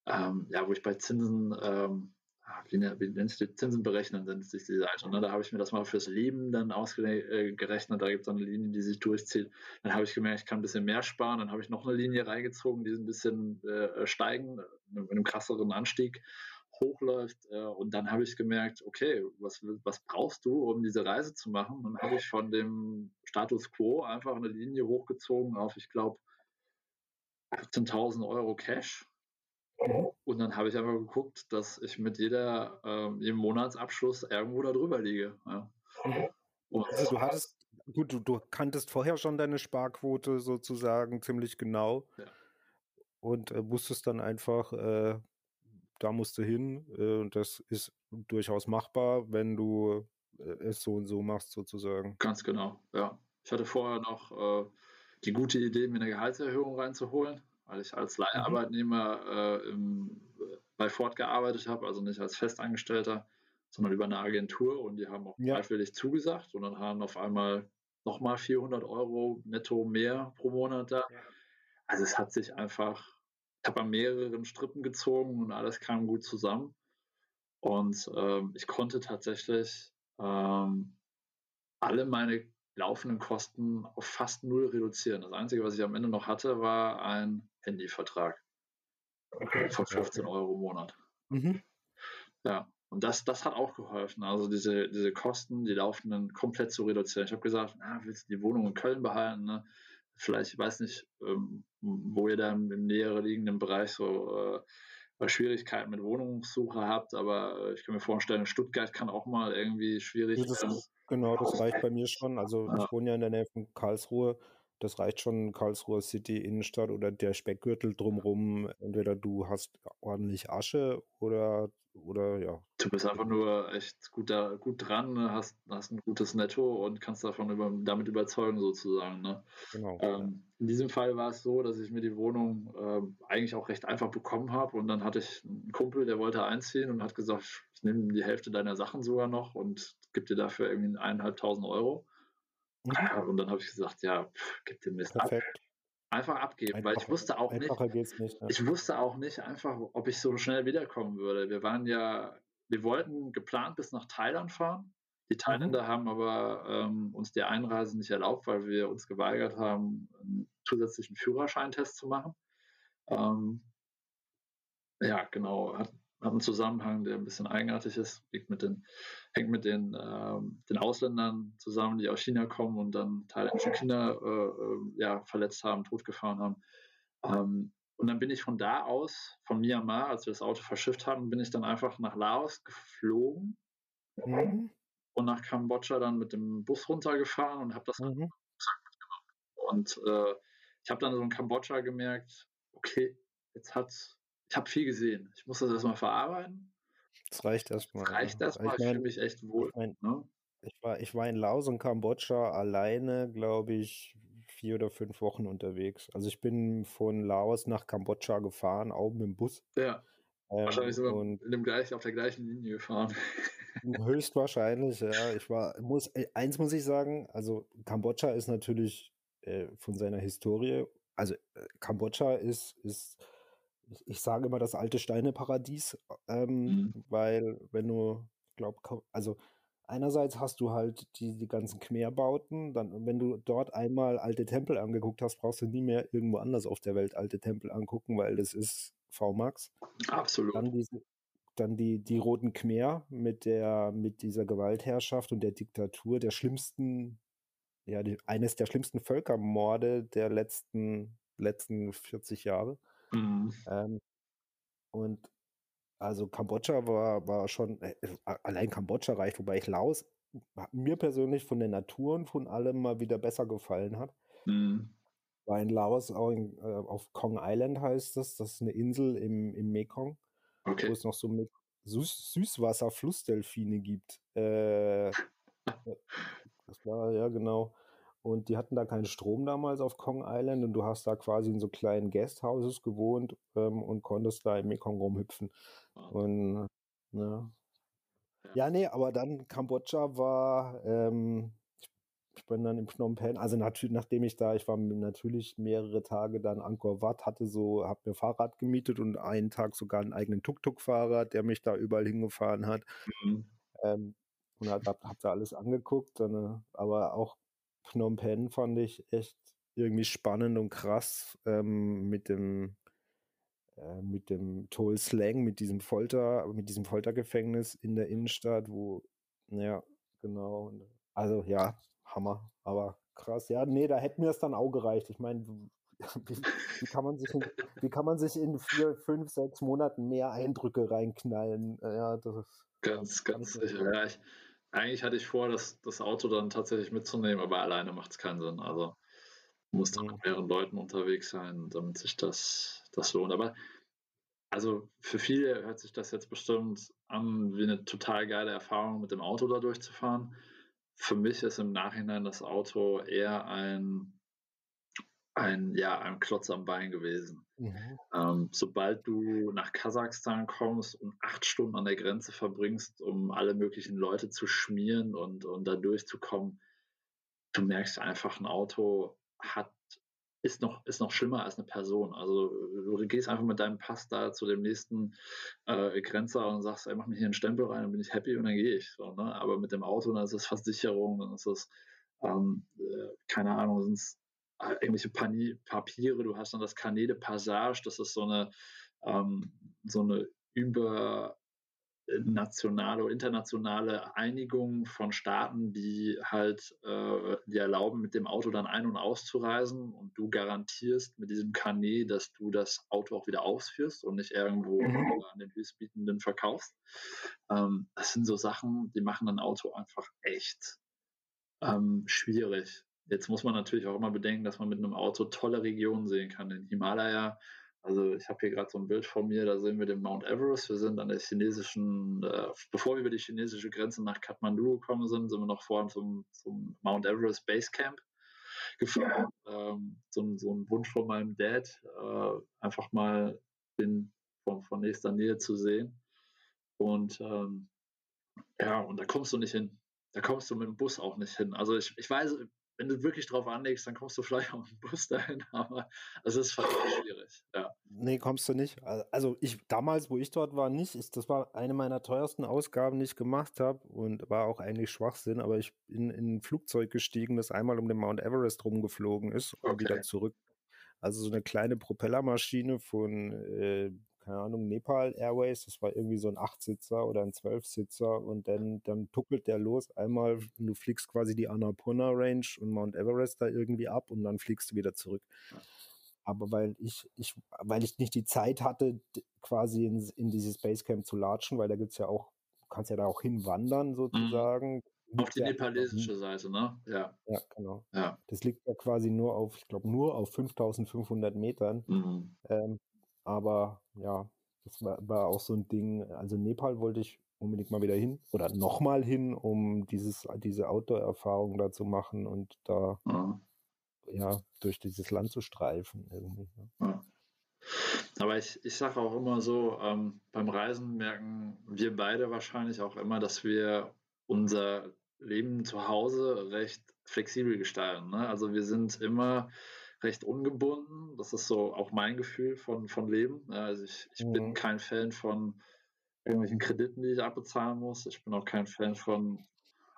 ähm, ja, wo ich bei Zinsen, ähm, ah, wie, ne, wie nennt sich Zinsen berechnen, nennt sich die Seite. Ne? Da habe ich mir das mal fürs Leben dann ausgerechnet. Da gibt es eine Linie, die sich durchzieht. Dann habe ich gemerkt, ich kann ein bisschen mehr sparen. Dann habe ich noch eine Linie reingezogen, die ist ein bisschen äh, steigen, mit einem krasseren Anstieg hochläuft. Äh, und dann habe ich gemerkt, okay, was, was brauchst du, um diese Reise zu machen? Dann habe ich von dem Status quo einfach eine Linie hochgezogen auf, ich glaube, 18.000 Euro Cash. Mhm. Und dann habe ich einfach geguckt, dass ich mit jeder, äh, jedem Monatsabschluss irgendwo da drüber liege. Ja. Mhm. also du hattest, gut, du, du kanntest vorher schon deine Sparquote sozusagen ziemlich genau. Ja. Und äh, wusstest dann einfach, äh, da musst du hin. Äh, und das ist durchaus machbar, wenn du äh, es so und so machst, sozusagen. Ganz genau, ja. Ich hatte vorher noch äh, die gute Idee, mir eine Gehaltserhöhung reinzuholen, weil ich als mhm. Leiharbeitnehmer äh, im, bei Ford gearbeitet habe, also nicht als Festangestellter, sondern über eine Agentur und die haben auch ja. freiwillig zugesagt und dann haben auf einmal nochmal 400 Euro netto mehr pro Monat da. Ja. Also es hat sich einfach habe an mehreren Strippen gezogen und alles kam gut zusammen. Und ähm, ich konnte tatsächlich ähm, alle meine laufenden Kosten auf fast null reduzieren. Das Einzige, was ich am Ende noch hatte, war ein Handyvertrag okay. von 15 Euro im Monat. Mhm. Ja, und das, das hat auch geholfen. Also diese, diese Kosten, die laufenden komplett zu reduzieren. Ich habe gesagt, na, willst du die Wohnung in Köln behalten? Ne? Vielleicht, ich weiß nicht, ähm, wo ihr da im, näher liegenden Bereich so äh, Schwierigkeiten mit Wohnungssuche habt, aber äh, ich kann mir vorstellen, Stuttgart kann auch mal irgendwie schwierig werden. Genau, das reicht bei mir schon. Also ja. ich wohne ja in der Nähe von Karlsruhe das reicht schon Karlsruher City Innenstadt oder der Speckgürtel drumrum. Entweder du hast ordentlich Asche oder, oder ja. Du bist einfach nur echt gut, da, gut dran, hast, hast ein gutes Netto und kannst davon über, damit überzeugen sozusagen. Ne? Genau. Ähm, in diesem Fall war es so, dass ich mir die Wohnung äh, eigentlich auch recht einfach bekommen habe und dann hatte ich einen Kumpel, der wollte einziehen und hat gesagt, ich nehme die Hälfte deiner Sachen sogar noch und gebe dir dafür irgendwie eineinhalbtausend Euro. Und dann habe ich gesagt, ja, pff, gib den Mist Perfekt. ab. Einfach abgeben, Einfacher, weil ich wusste auch nicht, nicht ja. ich wusste auch nicht einfach, ob ich so schnell wiederkommen würde. Wir waren ja, wir wollten geplant bis nach Thailand fahren. Die mhm. Thailänder mhm. haben aber ähm, uns die Einreise nicht erlaubt, weil wir uns geweigert haben, einen zusätzlichen Führerscheintest zu machen. Ähm, ja, genau. Hat, hat einen Zusammenhang, der ein bisschen eigenartig ist, liegt mit den, hängt mit den, äh, den Ausländern zusammen, die aus China kommen und dann thailändische Kinder äh, äh, ja, verletzt haben, totgefahren haben. Ähm, und dann bin ich von da aus, von Myanmar, als wir das Auto verschifft haben, bin ich dann einfach nach Laos geflogen mhm. und nach Kambodscha dann mit dem Bus runtergefahren und habe das mhm. Und äh, ich habe dann so in Kambodscha gemerkt, okay, jetzt hat ich habe viel gesehen. Ich muss das erstmal verarbeiten. Das reicht erstmal. Das reicht erstmal. Ich, mein, ich fühle mich echt wohl. Ich, mein, ne? ich, war, ich war in Laos und Kambodscha alleine, glaube ich, vier oder fünf Wochen unterwegs. Also ich bin von Laos nach Kambodscha gefahren, auch mit dem Bus. Ja. Ähm, Wahrscheinlich sind wir und in dem gleich, auf der gleichen Linie gefahren. Höchstwahrscheinlich, ja. Ich war, muss, äh, eins muss ich sagen, also Kambodscha ist natürlich äh, von seiner Historie, also äh, Kambodscha ist, ist ich, ich sage immer das alte Steineparadies, ähm, mhm. weil wenn du, ich glaube, also einerseits hast du halt die, die ganzen Khmer-Bauten, dann, wenn du dort einmal alte Tempel angeguckt hast, brauchst du nie mehr irgendwo anders auf der Welt alte Tempel angucken, weil das ist VMAX. Absolut. Dann diese, dann die, die Roten Khmer mit der, mit dieser Gewaltherrschaft und der Diktatur, der schlimmsten, ja, die, eines der schlimmsten Völkermorde der letzten, letzten 40 Jahre. Mhm. Ähm, und also Kambodscha war, war schon, äh, allein Kambodscha reicht, wobei ich Laos mir persönlich von der Natur und von allem mal wieder besser gefallen hat. Mhm. War in Laos auch in, äh, auf Kong Island heißt das, das ist eine Insel im, im Mekong, okay. wo es noch so mit Süß Süßwasser-Flussdelfine gibt. Äh, das war, ja genau. Und die hatten da keinen Strom damals auf Kong Island und du hast da quasi in so kleinen Guesthouses gewohnt ähm, und konntest da im Mekong rumhüpfen. Und ne. Ja, nee, aber dann Kambodscha war, ähm, ich bin dann in Phnom Penh, also natürlich, nachdem ich da, ich war natürlich mehrere Tage dann Angkor Wat, hatte so, hab mir Fahrrad gemietet und einen Tag sogar einen eigenen Tuk-Tuk-Fahrer, der mich da überall hingefahren hat. Mhm. Ähm, und hab, hab da alles angeguckt, dann, äh, aber auch Phnom Penh fand ich echt irgendwie spannend und krass ähm, mit dem äh, mit dem Toll Slang, mit diesem Folter, mit diesem Foltergefängnis in der Innenstadt, wo, ja, genau. Also ja, Hammer, aber krass. Ja, nee, da hätte mir das dann auch gereicht. Ich meine, wie, wie, kann man sich in, wie kann man sich in vier, fünf, sechs Monaten mehr Eindrücke reinknallen? Ja, das ist ganz, ganz sicher. Ja, ich, eigentlich hatte ich vor, das, das Auto dann tatsächlich mitzunehmen, aber alleine macht es keinen Sinn. Also muss dann mit mehreren Leuten unterwegs sein, damit sich das, das lohnt. Aber also für viele hört sich das jetzt bestimmt an wie eine total geile Erfahrung, mit dem Auto da durchzufahren. Für mich ist im Nachhinein das Auto eher ein ein, ja, ein Klotz am Bein gewesen. Mhm. Ähm, sobald du nach Kasachstan kommst und acht Stunden an der Grenze verbringst, um alle möglichen Leute zu schmieren und, und da durchzukommen, du merkst einfach, ein Auto hat, ist noch, ist noch schlimmer als eine Person. Also du gehst einfach mit deinem Pass da zu dem nächsten äh, Grenzer und sagst, ey, mach mir hier einen Stempel rein, dann bin ich happy und dann gehe ich. So, ne? Aber mit dem Auto, dann ist es Versicherung, dann ist es, ähm, äh, keine Ahnung, sind es irgendwelche Pani Papiere, du hast dann das de Passage, das ist so eine, ähm, so eine über, nationale oder internationale Einigung von Staaten, die halt äh, die erlauben, mit dem Auto dann ein- und auszureisen und du garantierst mit diesem Carnet, dass du das Auto auch wieder ausführst und nicht irgendwo mhm. Äh, an den Höchstbietenden verkaufst. Ähm, das sind so Sachen, die machen ein Auto einfach echt ähm, schwierig. Jetzt muss man natürlich auch immer bedenken, dass man mit einem Auto tolle Regionen sehen kann. Den Himalaya, also ich habe hier gerade so ein Bild von mir, da sehen wir den Mount Everest. Wir sind an der chinesischen, äh, bevor wir über die chinesische Grenze nach Kathmandu gekommen sind, sind wir noch vorhin zum, zum Mount Everest Base Camp gefahren. Ja. Ähm, so, so, ein Wunsch von meinem Dad, äh, einfach mal den von, von nächster Nähe zu sehen. Und ähm, ja, und da kommst du nicht hin. Da kommst du mit dem Bus auch nicht hin. Also ich, ich weiß, wenn du wirklich drauf anlegst, dann kommst du vielleicht mit dem Bus dahin, aber es ist verdammt schwierig. Ja. Nee, kommst du nicht. Also ich damals, wo ich dort war, nicht. Ich, das war eine meiner teuersten Ausgaben, die ich gemacht habe und war auch eigentlich Schwachsinn, aber ich bin in ein Flugzeug gestiegen, das einmal um den Mount Everest rumgeflogen ist und okay. wieder zurück. Also so eine kleine Propellermaschine von äh, keine Ahnung, Nepal Airways, das war irgendwie so ein Achtsitzer oder ein Zwölfsitzer und dann, dann tuckelt der los einmal, du fliegst quasi die Annapurna Range und Mount Everest da irgendwie ab und dann fliegst du wieder zurück. Aber weil ich, ich, weil ich nicht die Zeit hatte, quasi in, in dieses Basecamp zu latschen, weil da gibt es ja auch, du kannst ja da auch hinwandern mhm. sozusagen. Mhm. Auf die nepalesische Seite, ne? Ja. Ja, genau. Ja. Das liegt ja quasi nur auf, ich glaube, nur auf 5500 Metern. Mhm. Ähm, aber ja, das war, war auch so ein Ding. Also Nepal wollte ich unbedingt mal wieder hin oder nochmal hin, um dieses, diese Outdoor-Erfahrung da zu machen und da ja. ja. durch dieses Land zu streifen irgendwie. Ja. Aber ich, ich sage auch immer so, ähm, beim Reisen merken wir beide wahrscheinlich auch immer, dass wir unser Leben zu Hause recht flexibel gestalten. Ne? Also wir sind immer recht ungebunden. Das ist so auch mein Gefühl von, von Leben. Also ich, ich mhm. bin kein Fan von irgendwelchen Krediten, die ich abbezahlen muss. Ich bin auch kein Fan von,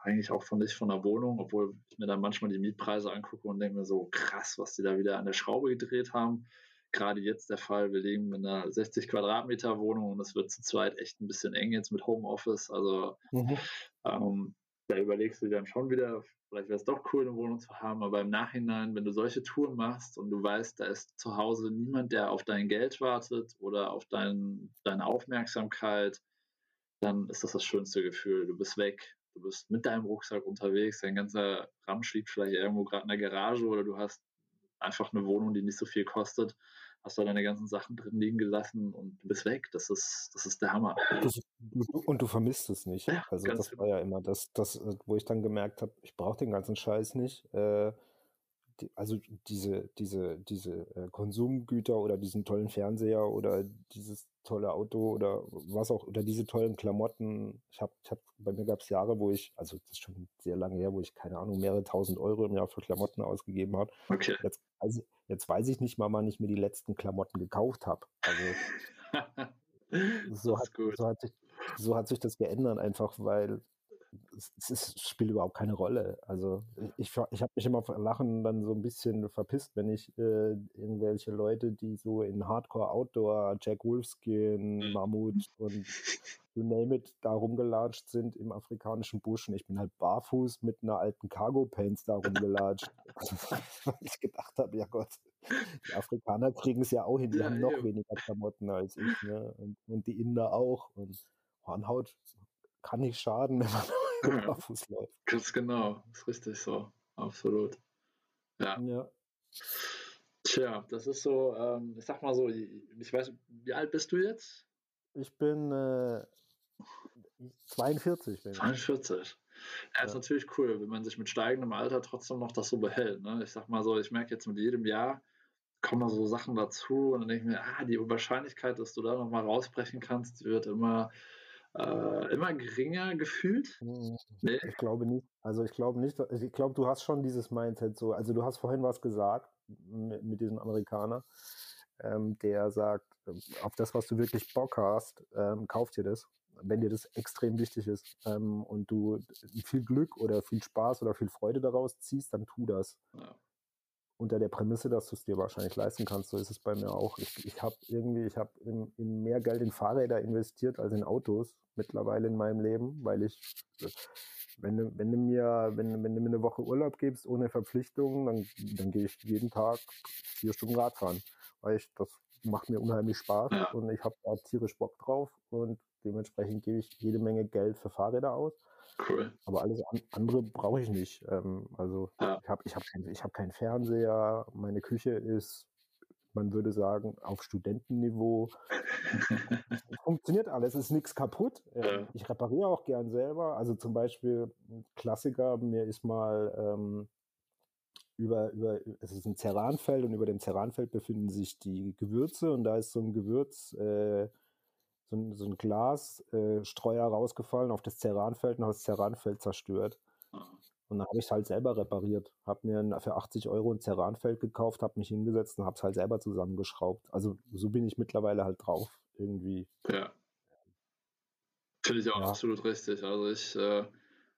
eigentlich auch von nicht von der Wohnung, obwohl ich mir dann manchmal die Mietpreise angucke und denke mir so, krass, was die da wieder an der Schraube gedreht haben. Gerade jetzt der Fall, wir leben in einer 60 Quadratmeter Wohnung und es wird zu zweit echt ein bisschen eng jetzt mit Homeoffice. Also mhm. ähm, da überlegst du dann schon wieder, vielleicht wäre es doch cool, eine Wohnung zu haben, aber im Nachhinein, wenn du solche Touren machst und du weißt, da ist zu Hause niemand, der auf dein Geld wartet oder auf dein, deine Aufmerksamkeit, dann ist das das schönste Gefühl. Du bist weg, du bist mit deinem Rucksack unterwegs, dein ganzer Ramsch liegt vielleicht irgendwo gerade in der Garage oder du hast einfach eine Wohnung, die nicht so viel kostet hast du deine ganzen Sachen drin liegen gelassen und du bist weg. Das ist, das ist der Hammer. Und du vermisst es nicht. Ja, also das war ja immer das, das, äh, wo ich dann gemerkt habe, ich brauche den ganzen Scheiß nicht. Äh, die, also diese, diese, diese äh, Konsumgüter oder diesen tollen Fernseher oder dieses tolle Auto oder was auch, oder diese tollen Klamotten. Ich habe, ich hab, bei mir gab es Jahre, wo ich, also das ist schon sehr lange her, wo ich, keine Ahnung, mehrere tausend Euro im Jahr für Klamotten ausgegeben habe. Okay. Jetzt, also, jetzt weiß ich nicht mal, wann ich mir die letzten Klamotten gekauft habe. Also so, hat, so, hat sich, so hat sich das geändert, einfach weil es, es, spielt überhaupt keine Rolle. Also ich, ich habe mich immer vor Lachen dann so ein bisschen verpisst, wenn ich äh, irgendwelche Leute, die so in Hardcore Outdoor, Jack Wolfskin. Mammut und you name it, da rumgelatscht sind im afrikanischen Busch und ich bin halt barfuß mit einer alten Cargo Paints da rumgelatscht. Weil ich gedacht habe, ja Gott, die Afrikaner kriegen es ja auch hin, die ja, haben noch ja. weniger Klamotten als ich, ne? Und, und die Inder auch. Und Hornhaut kann nicht schaden, wenn man barfuß läuft. Ganz genau, ist richtig so, absolut. Ja. ja. Tja, das ist so, ähm, ich sag mal so, ich weiß, wie alt bist du jetzt? Ich bin äh, 42. Bin 42. Ja, ist natürlich cool, wenn man sich mit steigendem Alter trotzdem noch das so behält. Ne? Ich sag mal so, ich merke jetzt mit jedem Jahr kommen da so Sachen dazu und dann denke ich mir, ah, die Wahrscheinlichkeit, dass du da nochmal rausbrechen kannst, wird immer äh, immer geringer gefühlt? Hm, nee. Ich glaube nicht. Also ich glaube nicht. Ich glaube, du hast schon dieses Mindset so. Also du hast vorhin was gesagt mit, mit diesem Amerikaner, ähm, der sagt, ähm, auf das, was du wirklich Bock hast, ähm, kauf dir das wenn dir das extrem wichtig ist ähm, und du viel Glück oder viel Spaß oder viel Freude daraus ziehst, dann tu das. Ja. Unter der Prämisse, dass du es dir wahrscheinlich leisten kannst. So ist es bei mir auch. Ich, ich habe irgendwie, ich habe in, in, mehr Geld in Fahrräder investiert als in Autos mittlerweile in meinem Leben, weil ich, wenn du, wenn du mir, wenn, wenn du mir eine Woche Urlaub gibst ohne Verpflichtungen, dann, dann gehe ich jeden Tag vier Stunden Rad fahren, weil ich das macht mir unheimlich Spaß ja. und ich habe da tierisch Bock drauf und dementsprechend gebe ich jede Menge Geld für Fahrräder aus. Cool. Aber alles andere brauche ich nicht. Ähm, also ja. ich habe ich hab kein, hab keinen Fernseher, meine Küche ist, man würde sagen, auf Studentenniveau. Funktioniert alles, ist nichts kaputt. Ähm, ja. Ich repariere auch gern selber. Also zum Beispiel ein Klassiker, mir ist mal ähm, über, über, es ist ein Ceranfeld und über dem Ceranfeld befinden sich die Gewürze und da ist so ein Gewürz, äh, so ein, so ein Glasstreuer äh, rausgefallen auf das Ceranfeld und hat das Ceranfeld zerstört. Ah. Und dann habe ich es halt selber repariert. Habe mir für 80 Euro ein Ceranfeld gekauft, habe mich hingesetzt und habe es halt selber zusammengeschraubt. Also so bin ich mittlerweile halt drauf irgendwie. Ja. Finde ich auch ja. absolut richtig. Also ich, äh,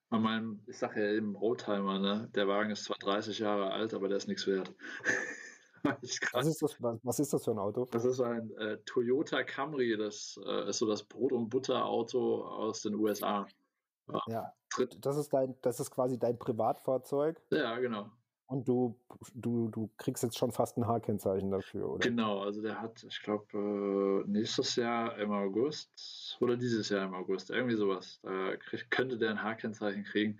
meinem, ich sage ja eben Oldtimer, ne? Der Wagen ist zwar 30 Jahre alt, aber der ist nichts wert. was, ist das, was, ist das für ein Auto? Das ist ein äh, Toyota Camry, das äh, ist so das Brot- und Butter-Auto aus den USA. Ja. ja. Das ist dein, das ist quasi dein Privatfahrzeug. Ja, genau. Und du, du, du kriegst jetzt schon fast ein H-Kennzeichen dafür, oder? Genau, also der hat, ich glaube, äh, nächstes Jahr im August oder dieses Jahr im August, irgendwie sowas. Da krieg, könnte der ein H-Kennzeichen kriegen.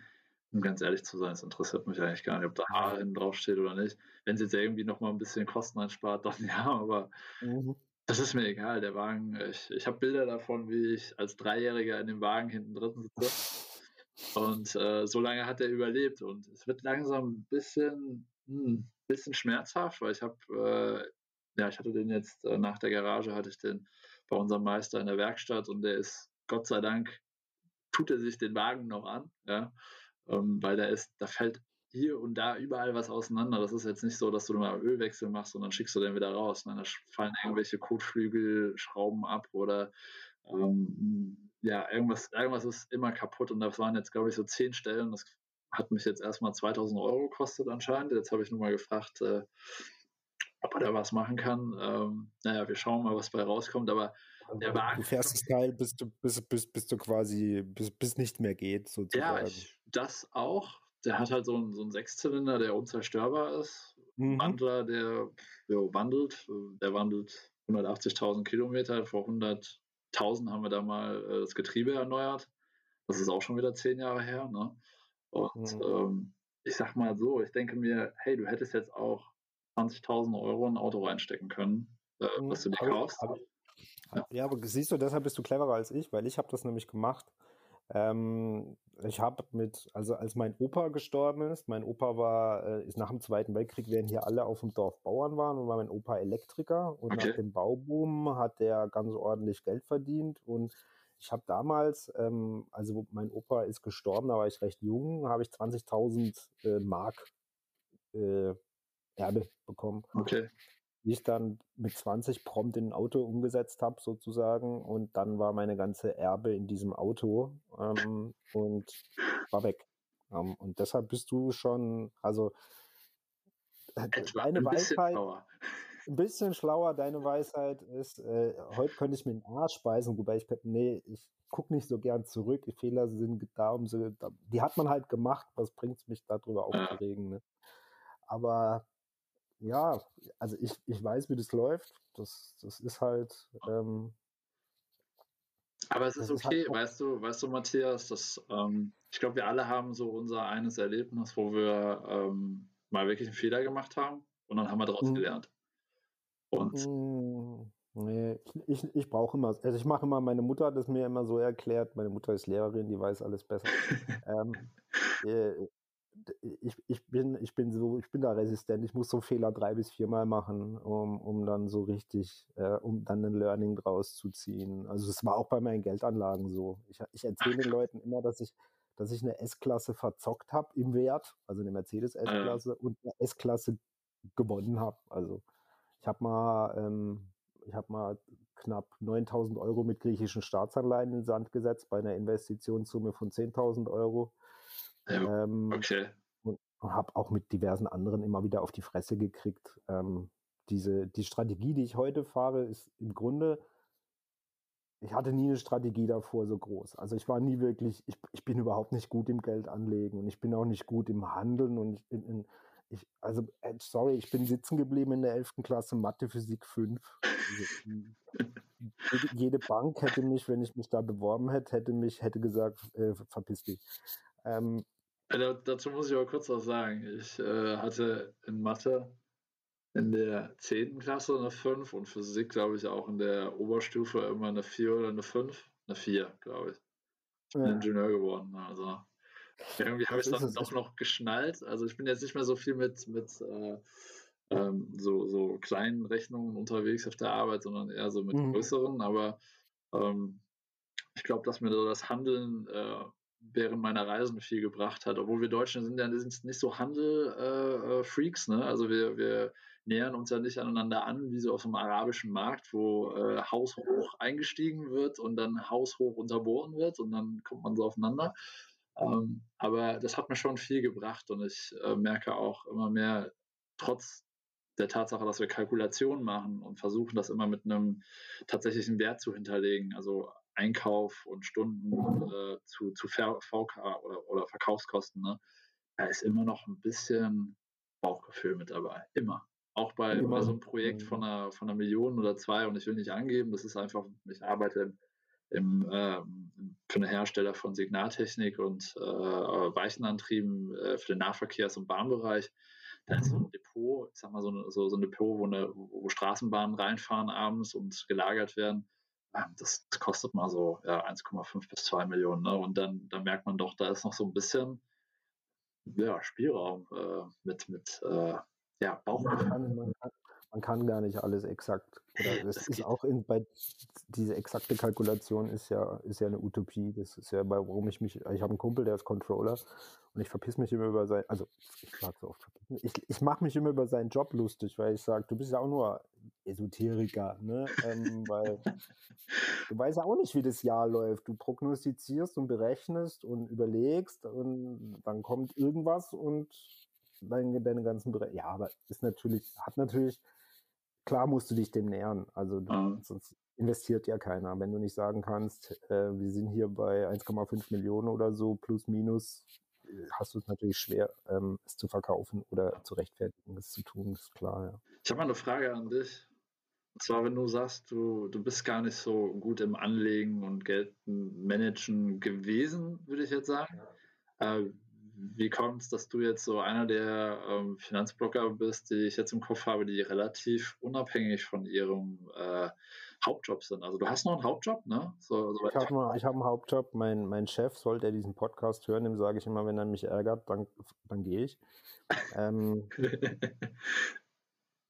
Um ganz ehrlich zu sein, es interessiert mich eigentlich gar nicht, ob da H hinten drauf steht oder nicht. Wenn es jetzt irgendwie nochmal ein bisschen Kosten einspart, dann ja, aber mhm. das ist mir egal. Der Wagen, ich, ich habe Bilder davon, wie ich als Dreijähriger in dem Wagen hinten drin sitze. Und äh, so lange hat er überlebt. Und es wird langsam ein bisschen, hm, bisschen schmerzhaft, weil ich habe, äh, ja, ich hatte den jetzt äh, nach der Garage, hatte ich den bei unserem Meister in der Werkstatt und der ist, Gott sei Dank, tut er sich den Wagen noch an. Ja ähm, weil da ist, da fällt hier und da überall was auseinander. Das ist jetzt nicht so, dass du mal Ölwechsel machst und dann schickst du den wieder raus. Ne? Da fallen irgendwelche Kotflügel, Schrauben ab oder ähm, ja, irgendwas, irgendwas ist immer kaputt und das waren jetzt, glaube ich, so zehn Stellen. Das hat mich jetzt erstmal 2000 Euro gekostet anscheinend. Jetzt habe ich nur mal gefragt, äh, ob er da was machen kann. Ähm, naja, wir schauen mal, was bei rauskommt, aber der Wagen. Du fährst das Teil, bis du, bis, bis, bis du quasi, bis, bis nicht mehr geht, sozusagen. Ja, ich, das auch. Der hat halt so einen, so einen Sechszylinder, der unzerstörbar ist. Mhm. Wandler, der ja, wandelt. Der wandelt 180.000 Kilometer. Vor 100.000 haben wir da mal äh, das Getriebe erneuert. Das ist auch schon wieder zehn Jahre her. Ne? Und mhm. ähm, ich sag mal so, ich denke mir, hey, du hättest jetzt auch 20.000 Euro in ein Auto reinstecken können, äh, mhm. was du dir kaufst. Aber, ja. Ja, aber siehst du, deshalb bist du cleverer als ich, weil ich habe das nämlich gemacht. Ähm, ich habe mit, also als mein Opa gestorben ist, mein Opa war, äh, ist nach dem Zweiten Weltkrieg, während hier alle auf dem Dorf Bauern waren, und war mein Opa Elektriker und okay. nach dem Bauboom hat der ganz ordentlich Geld verdient und ich habe damals, ähm, also mein Opa ist gestorben, da war ich recht jung, habe ich 20.000 äh, Mark äh, Erbe bekommen. Okay die ich dann mit 20 prompt in ein Auto umgesetzt habe, sozusagen. Und dann war meine ganze Erbe in diesem Auto ähm, und war weg. Ähm, und deshalb bist du schon, also äh, deine ein Weisheit. Schlauer. Ein bisschen schlauer, deine Weisheit ist, äh, heute könnte ich mir den Arsch speisen, wobei ich könnte, nee, ich gucke nicht so gern zurück. Die Fehler sind da, um sie, die hat man halt gemacht, was bringt es mich darüber aufzuregen. Ne? Aber ja, also ich, ich weiß, wie das läuft. Das, das ist halt. Ähm, aber es ist okay, ist halt weißt du, weißt du, Matthias, dass ähm, ich glaube, wir alle haben so unser eines Erlebnis, wo wir ähm, mal wirklich einen Fehler gemacht haben und dann haben wir daraus mhm. gelernt. Und mhm. Nee, ich, ich brauche immer, also ich mache immer, meine Mutter hat es mir immer so erklärt, meine Mutter ist Lehrerin, die weiß alles besser. ähm, äh, ich, ich, bin, ich bin so, ich bin da resistent. Ich muss so Fehler drei bis viermal machen, um, um dann so richtig, äh, um dann ein Learning draus zu ziehen. Also es war auch bei meinen Geldanlagen so. Ich, ich erzähle den Leuten immer, dass ich, dass ich eine S-Klasse verzockt habe im Wert, also eine Mercedes S-Klasse und eine S-Klasse gewonnen habe. Also ich habe mal, ähm, ich habe mal knapp 9000 Euro mit griechischen Staatsanleihen in den Sand gesetzt bei einer Investitionssumme von 10.000 Euro ja, ähm, okay. Und, habe auch mit diversen anderen immer wieder auf die Fresse gekriegt. Ähm, diese, die Strategie, die ich heute fahre, ist im Grunde, ich hatte nie eine Strategie davor so groß. Also ich war nie wirklich, ich, ich bin überhaupt nicht gut im Geld anlegen und ich bin auch nicht gut im Handeln und ich, in, in, ich also äh, sorry, ich bin sitzen geblieben in der 11. Klasse Mathe Physik 5. Also, jede, jede, Bank hätte mich, wenn ich mich da beworben hätte, hätte mich, hätte gesagt, äh, verpiss dich. Ähm, also, dazu muss ich aber kurz was sagen. Ich äh, hatte in Mathe in der 10. Klasse eine 5 und Physik, glaube ich, auch in der Oberstufe immer eine 4 oder eine 5. Eine 4, glaube ich. Ich bin ja. Ingenieur geworden. Also irgendwie habe ich es dann doch noch geschnallt. Also ich bin jetzt nicht mehr so viel mit, mit äh, ähm, so, so kleinen Rechnungen unterwegs auf der Arbeit, sondern eher so mit mhm. größeren. Aber ähm, ich glaube, dass mir so das Handeln äh, während meiner Reisen viel gebracht hat. Obwohl wir Deutschen sind ja nicht so Handel-Freaks. Äh, äh ne? Also wir, wir nähern uns ja nicht aneinander an, wie so auf einem arabischen Markt, wo äh, haushoch eingestiegen wird und dann haushoch unterbohren wird und dann kommt man so aufeinander. Ähm, aber das hat mir schon viel gebracht und ich äh, merke auch immer mehr, trotz der Tatsache, dass wir Kalkulationen machen und versuchen, das immer mit einem tatsächlichen Wert zu hinterlegen, also Einkauf und Stunden äh, zu, zu VK oder, oder Verkaufskosten, ne? da ist immer noch ein bisschen Bauchgefühl mit dabei. Immer. Auch bei, immer. bei so einem Projekt von einer, von einer Million oder zwei und ich will nicht angeben, das ist einfach, ich arbeite im, äh, für einen Hersteller von Signaltechnik und äh, Weichenantrieben äh, für den Nahverkehrs- und Bahnbereich. Da ist so ein Depot, ich sag mal so, eine, so, so ein Depot, wo, eine, wo Straßenbahnen reinfahren abends und gelagert werden. Das, das, kostet mal so ja, 1,5 bis 2 Millionen. Ne? Und dann, dann merkt man doch, da ist noch so ein bisschen ja, Spielraum äh, mit, mit äh, ja, Bauchgefühl. Man, man, man kann gar nicht alles exakt. Das, das ist auch in, bei diese exakte Kalkulation ist ja, ist ja eine Utopie. Das ist ja bei, warum ich mich, ich habe einen Kumpel, der ist Controller und ich verpiss mich immer über sein, also ich sag so oft, ich, ich mache mich immer über seinen Job lustig, weil ich sage, du bist ja auch nur Esoteriker, ne? ähm, weil du weißt ja auch nicht, wie das Jahr läuft. Du prognostizierst und berechnest und überlegst und dann kommt irgendwas und deine, deine ganzen Berechnungen. Ja, aber ist natürlich, hat natürlich klar musst du dich dem nähern. Also du, mhm. sonst investiert ja keiner. Wenn du nicht sagen kannst, äh, wir sind hier bei 1,5 Millionen oder so plus minus, äh, hast du es natürlich schwer, ähm, es zu verkaufen oder zu rechtfertigen, es zu tun, ist klar. Ja. Ich habe mal eine Frage an dich. Und zwar, wenn du sagst, du, du bist gar nicht so gut im Anlegen und Geld managen gewesen, würde ich jetzt sagen. Ja. Äh, wie kommt es, dass du jetzt so einer der ähm, Finanzblocker bist, die ich jetzt im Kopf habe, die relativ unabhängig von ihrem äh, Hauptjob sind? Also du hast noch einen Hauptjob, ne? So, so ich habe hab einen Hauptjob. Mein, mein Chef, sollte er diesen Podcast hören, dem sage ich immer, wenn er mich ärgert, dann, dann gehe ich. ähm,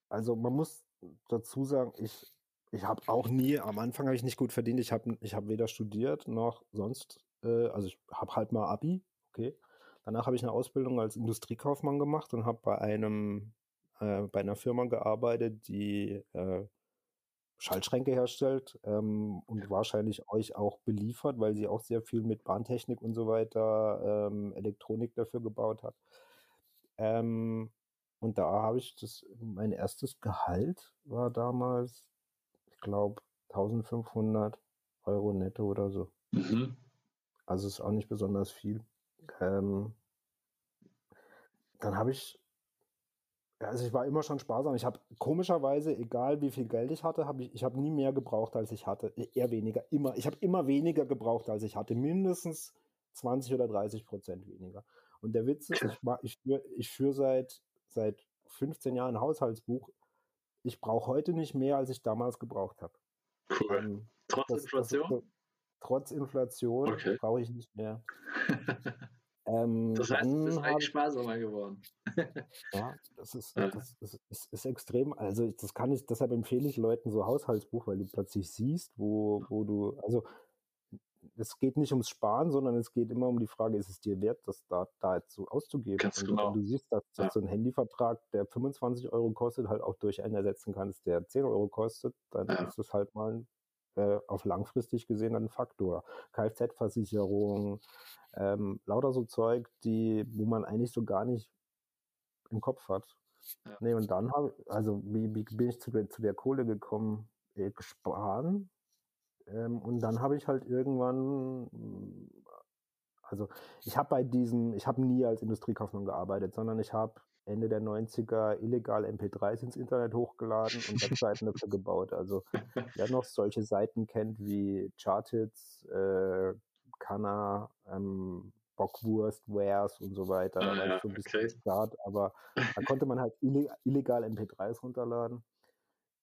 also man muss dazu sagen, ich, ich habe auch nie, am Anfang habe ich nicht gut verdient. Ich habe ich hab weder studiert noch sonst, äh, also ich habe halt mal Abi, okay. Danach habe ich eine Ausbildung als Industriekaufmann gemacht und habe bei einem äh, bei einer Firma gearbeitet, die äh, Schaltschränke herstellt ähm, und wahrscheinlich euch auch beliefert, weil sie auch sehr viel mit Bahntechnik und so weiter ähm, Elektronik dafür gebaut hat. Ähm, und da habe ich das, mein erstes Gehalt war damals, ich glaube, 1500 Euro netto oder so. Mhm. Also ist auch nicht besonders viel. Ähm, dann habe ich, also ich war immer schon sparsam. Ich habe komischerweise, egal wie viel Geld ich hatte, habe ich, ich habe nie mehr gebraucht, als ich hatte. E, eher weniger, immer. Ich habe immer weniger gebraucht, als ich hatte. Mindestens 20 oder 30 Prozent weniger. Und der Witz ist, ich, ich führe ich führ seit, seit 15 Jahren ein Haushaltsbuch. Ich brauche heute nicht mehr, als ich damals gebraucht habe. Cool. Ähm, Trotz das, Inflation? Das trotz Inflation okay. brauche ich nicht mehr. ähm, das heißt, es ist eigentlich sparsamer geworden. ja, das ist. Das, ist, ist, ist, extrem. Also das kann ich, deshalb empfehle ich Leuten so Haushaltsbuch, weil du plötzlich siehst, wo, wo du, also es geht nicht ums Sparen, sondern es geht immer um die Frage, ist es dir wert, das da, da jetzt so auszugeben? Ganz und genau. wenn du siehst, dass, dass ja. so ein Handyvertrag, der 25 Euro kostet, halt auch durch einen ersetzen kannst, der 10 Euro kostet, dann ja. ist das halt mal äh, auf langfristig gesehen ein Faktor. Kfz-Versicherung, ähm, lauter so Zeug, die, wo man eigentlich so gar nicht im Kopf hat. Ja. Nee, und dann habe also wie, wie bin ich zu der, zu der Kohle gekommen? Äh, gesparen. Ähm, und dann habe ich halt irgendwann, also ich habe bei diesem, ich habe nie als Industriekaufmann gearbeitet, sondern ich habe Ende der 90er illegal MP3s ins Internet hochgeladen und Webseiten dafür gebaut. Also wer noch solche Seiten kennt wie Charthits, äh, Kana, ähm, Bockwurst, Wares und so weiter, da war ich so ein bisschen okay. Start, aber da konnte man halt illegal MP3s runterladen.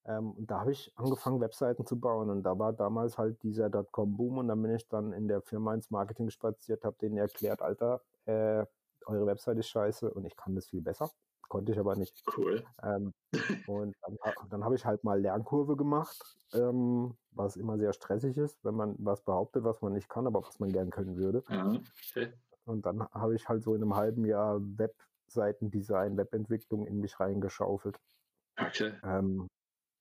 Ähm, und da habe ich angefangen, Webseiten zu bauen. Und da war damals halt dieser Dotcom-Boom. Und dann bin ich dann in der Firma ins Marketing spaziert, habe denen erklärt, Alter, äh, eure Website ist scheiße und ich kann das viel besser. Konnte ich aber nicht. Cool. Ähm, und dann, dann habe ich halt mal Lernkurve gemacht, ähm, was immer sehr stressig ist, wenn man was behauptet, was man nicht kann, aber was man gern können würde. Ja, okay. Und dann habe ich halt so in einem halben Jahr Webseitendesign, Webentwicklung in mich reingeschaufelt. Okay. Ähm,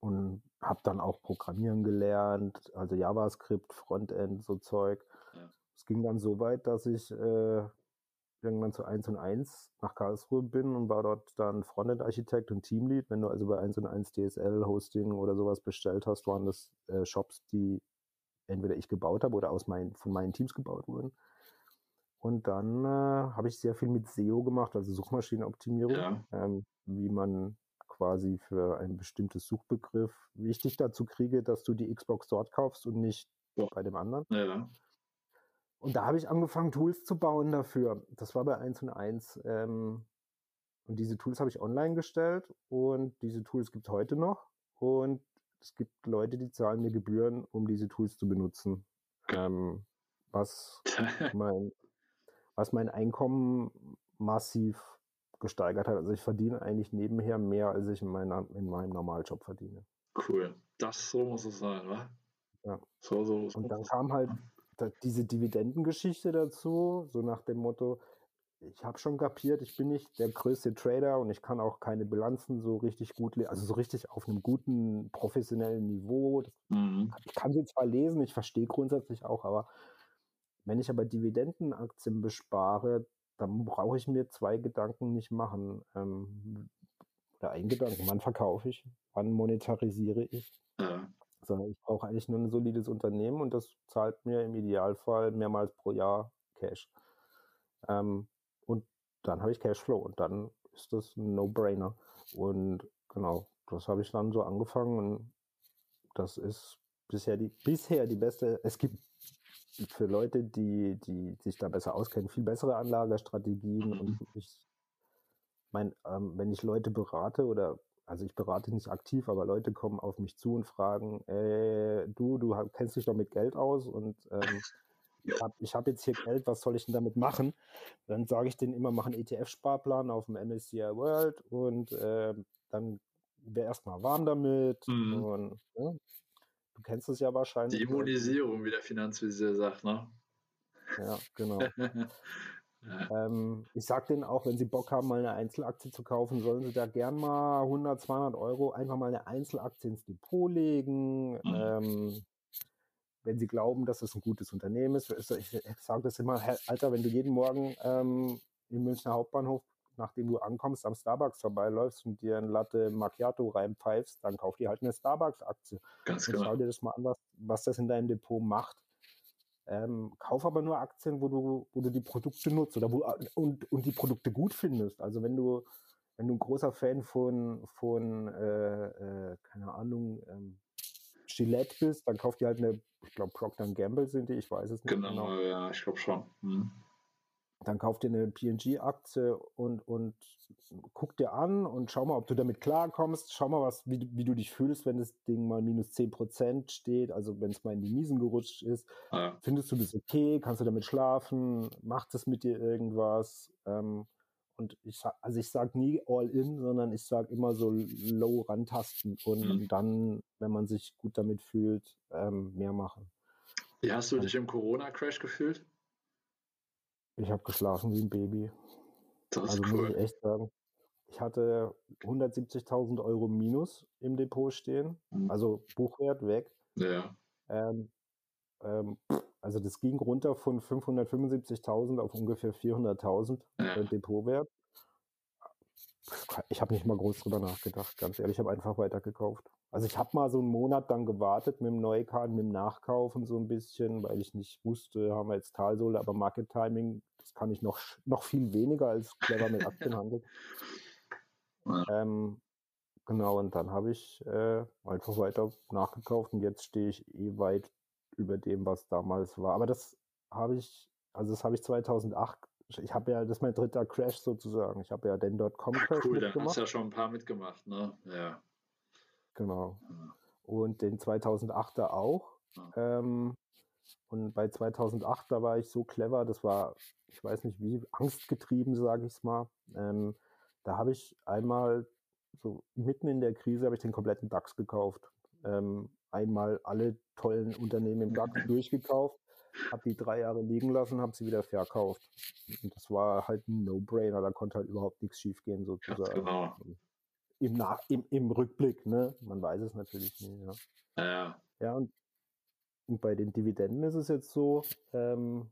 und habe dann auch Programmieren gelernt, also JavaScript, Frontend, so Zeug. Ja. Es ging dann so weit, dass ich äh, irgendwann zu 1 und 1 nach Karlsruhe bin und war dort dann Frontend-Architekt und Teamlead. Wenn du also bei 1 und 1 DSL, Hosting oder sowas bestellt hast, waren das äh, Shops, die entweder ich gebaut habe oder aus mein, von meinen Teams gebaut wurden. Und dann äh, habe ich sehr viel mit SEO gemacht, also Suchmaschinenoptimierung, ja. ähm, wie man quasi für ein bestimmtes Suchbegriff wichtig dazu kriege, dass du die Xbox dort kaufst und nicht ja. bei dem anderen. Ja. Und da habe ich angefangen, Tools zu bauen dafür. Das war bei 1 und 1. Ähm, und diese Tools habe ich online gestellt und diese Tools gibt es heute noch. Und es gibt Leute, die zahlen mir Gebühren, um diese Tools zu benutzen. Ähm, was, mein, was mein Einkommen massiv gesteigert hat. Also ich verdiene eigentlich nebenher mehr, als ich in, meiner, in meinem Normaljob verdiene. Cool. Das so muss es sein, wa? Ja. So, so, so Und dann kam halt diese Dividendengeschichte dazu, so nach dem Motto, ich habe schon kapiert, ich bin nicht der größte Trader und ich kann auch keine Bilanzen so richtig gut, also so richtig auf einem guten professionellen Niveau. Mhm. Ich kann sie zwar lesen, ich verstehe grundsätzlich auch, aber wenn ich aber Dividendenaktien bespare, dann brauche ich mir zwei Gedanken nicht machen. Ähm, oder ein Gedanken, wann verkaufe ich, wann monetarisiere ich. Ja. Sondern ich brauche eigentlich nur ein solides Unternehmen und das zahlt mir im Idealfall mehrmals pro Jahr Cash. Ähm, und dann habe ich Cashflow und dann ist das ein No-Brainer. Und genau, das habe ich dann so angefangen und das ist bisher die, bisher die beste. Es gibt für Leute, die, die sich da besser auskennen, viel bessere Anlagestrategien. Und mhm. ich meine, ähm, wenn ich Leute berate oder also ich berate nicht aktiv, aber Leute kommen auf mich zu und fragen, äh, du, du kennst dich doch mit Geld aus und ähm, ich habe hab jetzt hier Geld, was soll ich denn damit machen? Dann sage ich denen immer, mach einen ETF-Sparplan auf dem MSCI World und äh, dann wäre erstmal warm damit mhm. und ja, Du kennst es ja wahrscheinlich. Die Immunisierung, wie der Finanzvisier sagt, ne? Ja, genau. ja. Ähm, ich sag denen auch, wenn sie Bock haben, mal eine Einzelaktie zu kaufen, sollen sie da gern mal 100, 200 Euro einfach mal eine Einzelaktie ins Depot legen. Mhm. Ähm, wenn sie glauben, dass es ein gutes Unternehmen ist. Ich, sage das immer, Alter, wenn du jeden Morgen ähm, im Münchner Hauptbahnhof nachdem du ankommst, am Starbucks vorbeiläufst und dir ein Latte Macchiato reinpfeifst, dann kauf dir halt eine Starbucks-Aktie. Ganz und genau. schau dir das mal an, was, was das in deinem Depot macht. Ähm, kauf aber nur Aktien, wo du, wo du die Produkte nutzt oder wo, und, und die Produkte gut findest. Also wenn du, wenn du ein großer Fan von, von äh, äh, keine Ahnung, ähm, Gillette bist, dann kauf dir halt eine, ich glaube Procter Gamble sind die, ich weiß es nicht genau. Genau, ja, ich glaube schon. Hm dann kauf dir eine PNG-Aktie und, und guck dir an und schau mal, ob du damit klarkommst. Schau mal, was, wie, wie du dich fühlst, wenn das Ding mal minus 10% steht, also wenn es mal in die Miesen gerutscht ist. Ja. Findest du das okay? Kannst du damit schlafen? Macht es mit dir irgendwas? Ähm, und ich also ich sage nie all in, sondern ich sage immer so low rantasten und mhm. dann, wenn man sich gut damit fühlt, ähm, mehr machen. Wie hast du dich im Corona-Crash gefühlt? Ich habe geschlafen wie ein Baby. Das also cool. muss ich echt sagen. Ich hatte 170.000 Euro Minus im Depot stehen, mhm. also Buchwert weg. Ja. Ähm, ähm, also das ging runter von 575.000 auf ungefähr 400.000 ja. Depotwert. Ich habe nicht mal groß drüber nachgedacht, ganz ehrlich, ich habe einfach weitergekauft. Also ich habe mal so einen Monat dann gewartet mit dem Neukarten, mit dem Nachkaufen so ein bisschen, weil ich nicht wusste, haben wir jetzt Talsohle, aber Market Timing, das kann ich noch, noch viel weniger als clever mit Aktien handelt. ähm, genau, und dann habe ich äh, einfach weiter nachgekauft und jetzt stehe ich eh weit über dem, was damals war. Aber das habe ich, also das habe ich 2008 ich habe ja, das ist mein dritter Crash sozusagen. Ich habe ja den Dotcom Crash cool, mitgemacht. Cool, da hast ja schon ein paar mitgemacht, ne? Ja. Genau. Ja. Und den 2008er auch. Ja. Ähm, und bei 2008, da war ich so clever, das war, ich weiß nicht wie, angstgetrieben, sage ich es mal. Ähm, da habe ich einmal, so mitten in der Krise, habe ich den kompletten DAX gekauft. Ähm, einmal alle tollen Unternehmen im DAX durchgekauft habe die drei Jahre liegen lassen, habe sie wieder verkauft. Und das war halt ein No-Brainer, da konnte halt überhaupt nichts schiefgehen sozusagen. Ganz genau. Im, Nach im, Im Rückblick, ne? Man weiß es natürlich nicht. Ja, ja. ja und, und bei den Dividenden ist es jetzt so, ähm,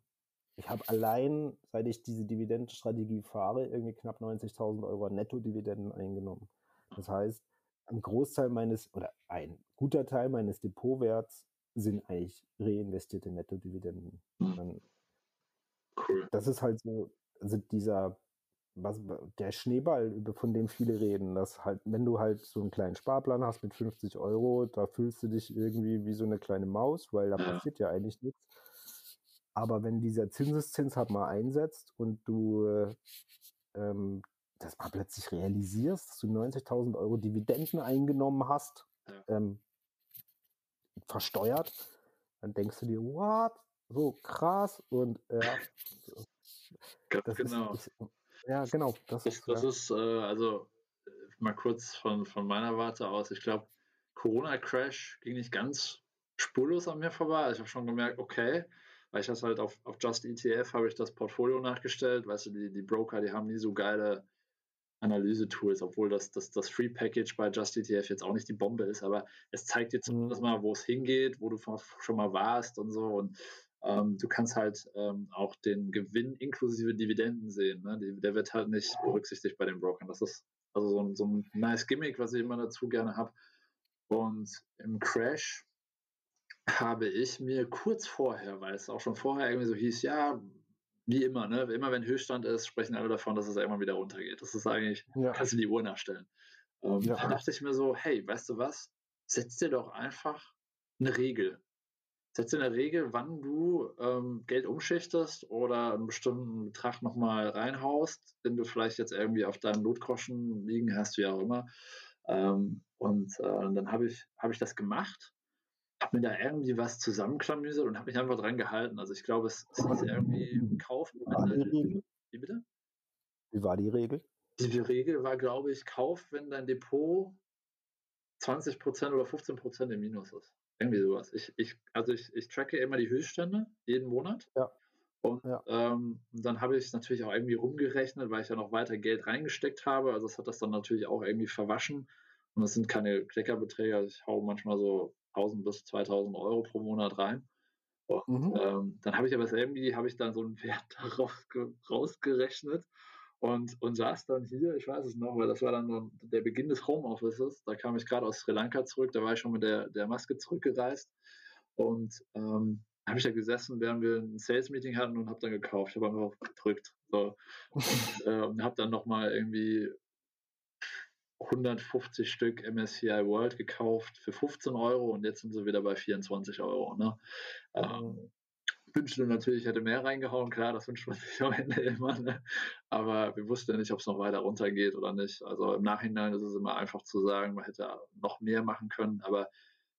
ich habe allein, seit ich diese Dividendenstrategie fahre, irgendwie knapp 90.000 Euro Netto-Dividenden eingenommen. Das heißt, ein Großteil meines oder ein guter Teil meines Depotwerts sind eigentlich reinvestierte Nettodividenden. Mhm. Cool. Das ist halt so, also dieser, was, der Schneeball, von dem viele reden, dass halt, wenn du halt so einen kleinen Sparplan hast mit 50 Euro, da fühlst du dich irgendwie wie so eine kleine Maus, weil da ja. passiert ja eigentlich nichts. Aber wenn dieser Zinseszins halt mal einsetzt und du ähm, das mal plötzlich realisierst, dass du 90.000 Euro Dividenden eingenommen hast, ja. ähm, versteuert, dann denkst du dir, what? So krass und ja. Ganz genau. Ist, ich, ja, genau. Das, das, ist, das ja. ist äh, also äh, mal kurz von, von meiner Warte aus. Ich glaube, Corona-Crash ging nicht ganz spurlos an mir vorbei. Also ich habe schon gemerkt, okay, weil ich das halt auf, auf Just ETF habe ich das Portfolio nachgestellt. Weißt du, die, die Broker, die haben nie so geile Analyse-Tools, obwohl das, das, das Free Package bei JustETF jetzt auch nicht die Bombe ist, aber es zeigt dir zumindest mhm. mal, wo es hingeht, wo du schon mal warst und so. Und ähm, du kannst halt ähm, auch den Gewinn inklusive Dividenden sehen. Ne? Der wird halt nicht berücksichtigt bei den Brokern. Das ist also so ein, so ein nice Gimmick, was ich immer dazu gerne habe. Und im Crash habe ich mir kurz vorher, weil es auch schon vorher irgendwie so hieß, ja, wie immer, ne? Immer wenn Höchststand ist, sprechen alle davon, dass es irgendwann wieder runtergeht. Das ist eigentlich, ja. kannst du die Uhr nachstellen. Ähm, ja. Da dachte ich mir so, hey, weißt du was? Setz dir doch einfach eine Regel. Setz dir eine Regel, wann du ähm, Geld umschichtest oder einen bestimmten Betrag nochmal reinhaust, den du vielleicht jetzt irgendwie auf deinem Notgroschen liegen hast, wie auch immer. Ähm, und äh, dann habe ich, hab ich das gemacht habe mir da irgendwie was zusammenklamüsert und habe mich einfach dran gehalten. Also ich glaube, es, es ist irgendwie kaufen. Wie bitte? Wie war die Regel? Die Regel war, glaube ich, kauf, wenn dein Depot 20% oder 15% im Minus ist. Irgendwie sowas. Ich, ich, also ich, ich tracke immer die Höchststände jeden Monat. Ja. Und ja. ähm, dann habe ich es natürlich auch irgendwie rumgerechnet, weil ich ja noch weiter Geld reingesteckt habe. Also es hat das dann natürlich auch irgendwie verwaschen. Und das sind keine Kleckerbeträge. Also ich hau manchmal so 1000 bis 2000 Euro pro Monat rein. Und mhm. ähm, dann habe ich aber irgendwie, habe ich dann so einen Wert darauf rausgerechnet und, und saß dann hier, ich weiß es noch, weil das war dann der Beginn des Homeoffices. Da kam ich gerade aus Sri Lanka zurück, da war ich schon mit der, der Maske zurückgereist. Und ähm, habe ich da gesessen, während wir ein Sales-Meeting hatten und habe dann gekauft. Ich habe einfach gedrückt. So. Und, äh, und habe dann nochmal irgendwie 150 Stück MSCI World gekauft für 15 Euro und jetzt sind sie wieder bei 24 Euro. Ne? Ähm, wünschte natürlich, hätte mehr reingehauen, klar, das wünscht man sich am Ende immer, ne? aber wir wussten ja nicht, ob es noch weiter runtergeht oder nicht. Also im Nachhinein ist es immer einfach zu sagen, man hätte noch mehr machen können, aber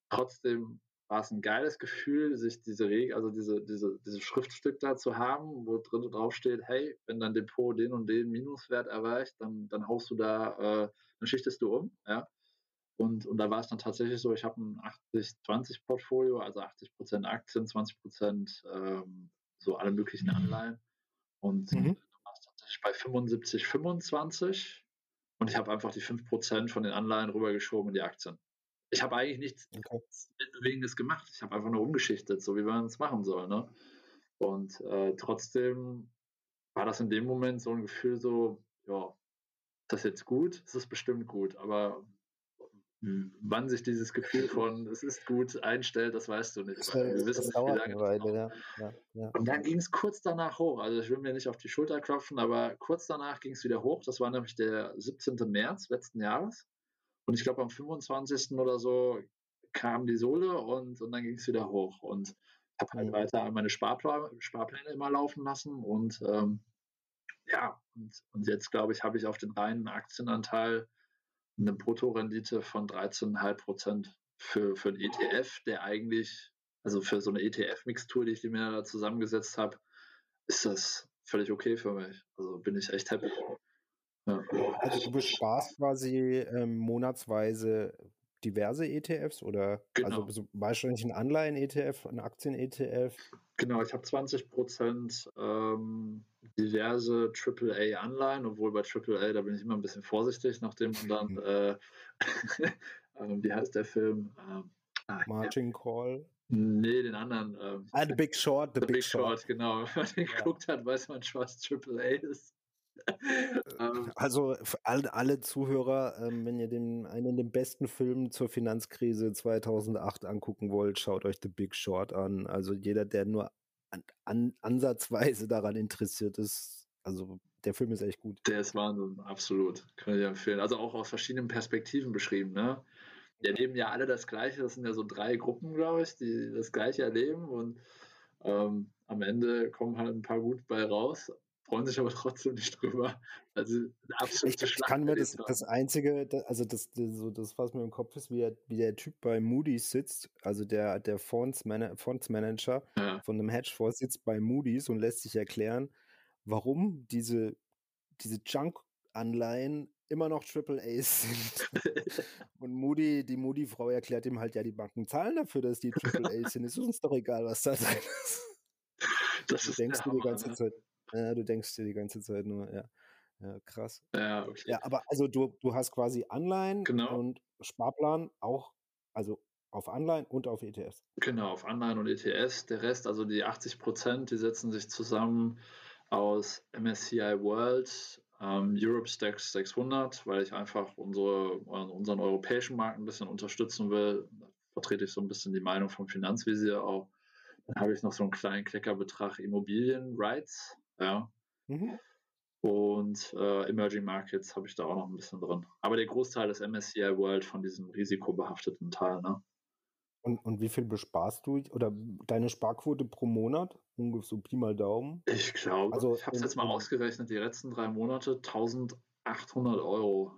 trotzdem war es ein geiles Gefühl, sich diese Regel, also diese, diese, dieses Schriftstück da zu haben, wo drin drauf steht, hey, wenn dein Depot den und den Minuswert erreicht, dann, dann haust du da, äh, dann schichtest du um, ja. Und, und da war es dann tatsächlich so, ich habe ein 80-20-Portfolio, also 80% Aktien, 20% ähm, so alle möglichen Anleihen. Und mhm. du warst tatsächlich bei 75, 25 und ich habe einfach die 5% von den Anleihen rübergeschoben in die Aktien. Ich habe eigentlich nichts okay. Bewegendes gemacht. Ich habe einfach nur umgeschichtet, so wie man es machen soll. Ne? Und äh, trotzdem war das in dem Moment so ein Gefühl so, ja, das jetzt gut? Es ist bestimmt gut, aber wann sich dieses Gefühl von es ist gut einstellt, das weißt du nicht. Weil wir wissen nicht, wie lange Weile, ja. Ja, ja. Und dann ging es kurz danach hoch. Also ich will mir nicht auf die Schulter klopfen, aber kurz danach ging es wieder hoch. Das war nämlich der 17. März letzten Jahres. Und ich glaube am 25. oder so kam die Sohle und, und dann ging es wieder hoch. Und habe halt mhm. weiter meine Sparplan Sparpläne immer laufen lassen und ähm, ja, und, und jetzt glaube ich, habe ich auf den reinen Aktienanteil eine Bruttorendite von 13,5 Prozent für, für einen ETF, der eigentlich, also für so eine ETF-Mixtur, die ich mir da zusammengesetzt habe, ist das völlig okay für mich. Also bin ich echt happy. Ja. Also du besparst quasi ähm, monatsweise diverse ETFs oder genau. also wahrscheinlich ein Anleihen-ETF, ein Aktien-ETF? Genau, ich habe 20 Prozent ähm, diverse AAA-Anleihen, obwohl bei AAA, da bin ich immer ein bisschen vorsichtig, nachdem man dann, mhm. äh, äh, wie heißt der Film? Ähm, ah, Margin ja. Call. Nee, den anderen. Ähm, ah, The Big Short. The, the Big, Big Short. Short. genau. Wenn man den ja. geguckt hat, weiß man schon, was AAA ist. Ähm. also alle, alle Zuhörer, ähm, wenn ihr den, einen der besten Filme zur Finanzkrise 2008 angucken wollt, schaut euch The Big Short an. Also jeder, der nur an, an, ansatzweise daran interessiert ist, also der Film ist echt gut. Der ist Wahnsinn, absolut. Kann ich empfehlen. Also auch aus verschiedenen Perspektiven beschrieben, ne? Die erleben ja alle das Gleiche. Das sind ja so drei Gruppen, glaube ich, die das Gleiche erleben und ähm, am Ende kommen halt ein paar gut bei raus freuen sich aber trotzdem nicht drüber. Also absolute Ich, ich kann mir das, das Einzige, also das, so das, was mir im Kopf ist, wie der, wie der Typ bei Moody's sitzt, also der, der Fondsmanager, Fondsmanager ja. von einem Hedgefonds sitzt bei Moody's und lässt sich erklären, warum diese, diese Junk-Anleihen immer noch Triple A's sind. und Moody, die Moody-Frau erklärt ihm halt, ja, die Banken zahlen dafür, dass die Triple A's sind. Ist uns doch egal, was da drin ist. Das du denkst du die ganze ne? Zeit, ja, du denkst dir die ganze Zeit nur, ja. Ja, krass. Ja, okay. Ja, aber also du, du hast quasi Anleihen genau. und Sparplan auch, also auf Anleihen und auf ETFs. Genau, auf Anleihen und ETFs. Der Rest, also die 80 Prozent, die setzen sich zusammen aus MSCI World, ähm, Europe Stacks 600, weil ich einfach unsere, unseren europäischen Markt ein bisschen unterstützen will. Da vertrete ich so ein bisschen die Meinung vom Finanzvisier auch. Dann habe ich noch so einen kleinen Kleckerbetrag Immobilien Rights ja. Mhm. Und äh, Emerging Markets habe ich da auch noch ein bisschen drin. Aber der Großteil ist MSCI World von diesem risikobehafteten Teil. Ne? Und, und wie viel besparst du oder deine Sparquote pro Monat? Ungefähr so Pi mal Daumen? Ich glaube, also, ich habe es jetzt mal ausgerechnet, die letzten drei Monate 1800 Euro.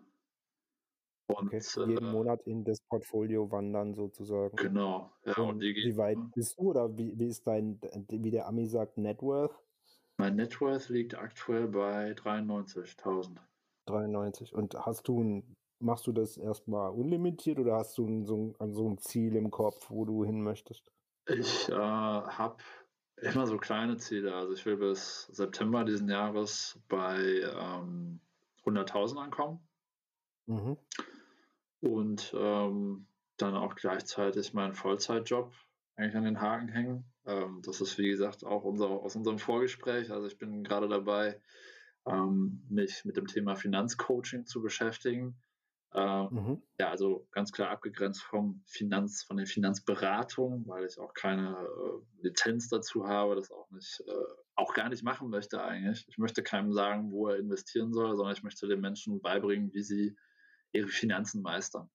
Und, okay, jeden äh, Monat in das Portfolio wandern sozusagen. Genau. Ja, und, und wie weit bist du oder wie, wie ist dein, wie der Ami sagt, Net Worth? Mein Net Worth liegt aktuell bei 93.000. 93. Und hast du ein, machst du das erstmal unlimitiert oder hast du ein, so, ein, so ein Ziel im Kopf, wo du hin möchtest? Ich äh, habe immer so kleine Ziele. Also ich will bis September diesen Jahres bei ähm, 100.000 ankommen. Mhm. Und ähm, dann auch gleichzeitig meinen Vollzeitjob eigentlich an den Haken hängen. Ähm, das ist, wie gesagt, auch unser, aus unserem Vorgespräch. Also ich bin gerade dabei, ähm, mich mit dem Thema Finanzcoaching zu beschäftigen. Ähm, mhm. Ja, also ganz klar abgegrenzt vom Finanz, von der Finanzberatung, weil ich auch keine äh, Lizenz dazu habe, das auch nicht, äh, auch gar nicht machen möchte eigentlich. Ich möchte keinem sagen, wo er investieren soll, sondern ich möchte den Menschen beibringen, wie sie ihre Finanzen meistern.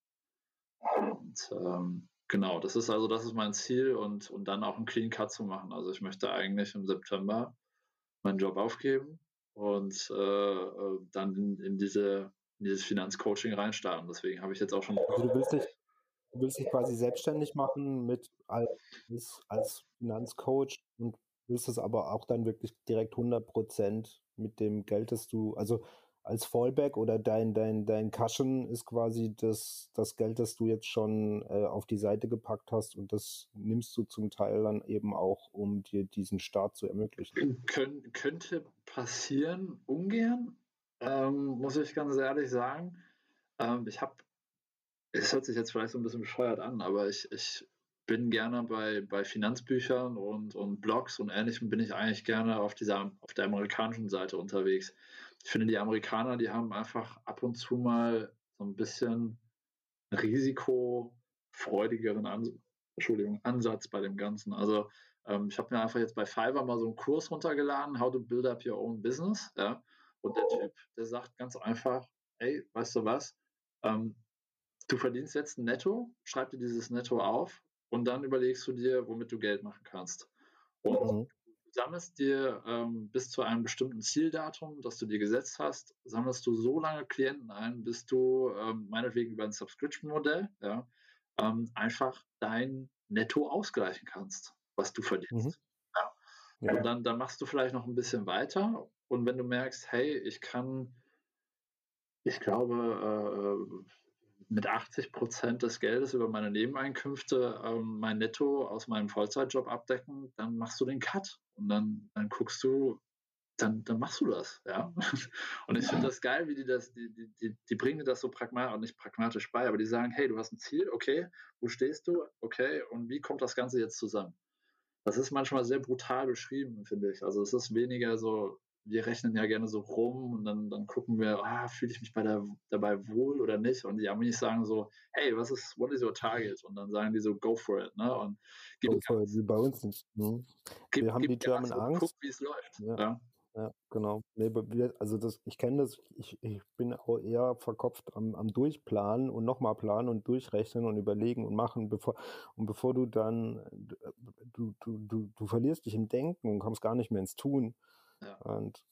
Und ähm, Genau, das ist also das ist mein Ziel und, und dann auch einen Clean Cut zu machen. Also ich möchte eigentlich im September meinen Job aufgeben und äh, äh dann in, in, diese, in dieses Finanzcoaching reinstarten. Deswegen habe ich jetzt auch schon. Also du willst dich, du willst dich quasi selbstständig machen mit als, als Finanzcoach und willst es aber auch dann wirklich direkt 100 Prozent mit dem Geld, das du, also als Fallback oder dein, dein, dein Cushion ist quasi das, das Geld, das du jetzt schon äh, auf die Seite gepackt hast und das nimmst du zum Teil dann eben auch, um dir diesen Start zu ermöglichen. Kön könnte passieren, ungern, ähm, muss ich ganz ehrlich sagen. Ähm, ich habe, es hört sich jetzt vielleicht so ein bisschen bescheuert an, aber ich, ich bin gerne bei, bei Finanzbüchern und, und Blogs und ähnlichem bin ich eigentlich gerne auf dieser auf der amerikanischen Seite unterwegs ich finde, die Amerikaner, die haben einfach ab und zu mal so ein bisschen risikofreudigeren Ans Entschuldigung, Ansatz bei dem Ganzen. Also ähm, ich habe mir einfach jetzt bei Fiverr mal so einen Kurs runtergeladen, How to Build Up Your Own Business. Ja? Und der Typ, der sagt ganz einfach, ey, weißt du was, ähm, du verdienst jetzt ein Netto, schreib dir dieses Netto auf und dann überlegst du dir, womit du Geld machen kannst. Und mhm. Sammelst dir ähm, bis zu einem bestimmten Zieldatum, das du dir gesetzt hast, sammelst du so lange Klienten ein, bis du ähm, meinetwegen über ein Subscription-Modell ja, ähm, einfach dein Netto ausgleichen kannst, was du verdienst. Mhm. Ja. Ja. Und dann, dann machst du vielleicht noch ein bisschen weiter und wenn du merkst, hey, ich kann, ich glaube, äh, mit 80 Prozent des Geldes über meine Nebeneinkünfte ähm, mein Netto aus meinem Vollzeitjob abdecken, dann machst du den Cut und dann, dann guckst du, dann, dann machst du das, ja. Und ich finde das geil, wie die das, die, die, die, die bringen das so pragmatisch, nicht pragmatisch bei, aber die sagen, hey, du hast ein Ziel, okay, wo stehst du, okay, und wie kommt das Ganze jetzt zusammen? Das ist manchmal sehr brutal beschrieben, finde ich. Also es ist weniger so, wir rechnen ja gerne so rum und dann, dann gucken wir, ah, fühle ich mich bei der, dabei wohl oder nicht? Und die Amis sagen so, hey, was ist, what is your target? Und dann sagen die so, go for it, ne? Und gib go for it, wie bei uns nicht. Ne? Gib, wir haben die German Angst. Guck, wie es läuft. Ja. ja. Ja, genau. Nee, also das, ich kenne das, ich, ich bin auch eher verkopft am, am Durchplanen und nochmal planen und durchrechnen und überlegen und machen, bevor, und bevor du dann, du, du, du, du verlierst dich im Denken und kommst gar nicht mehr ins Tun. Ja. Und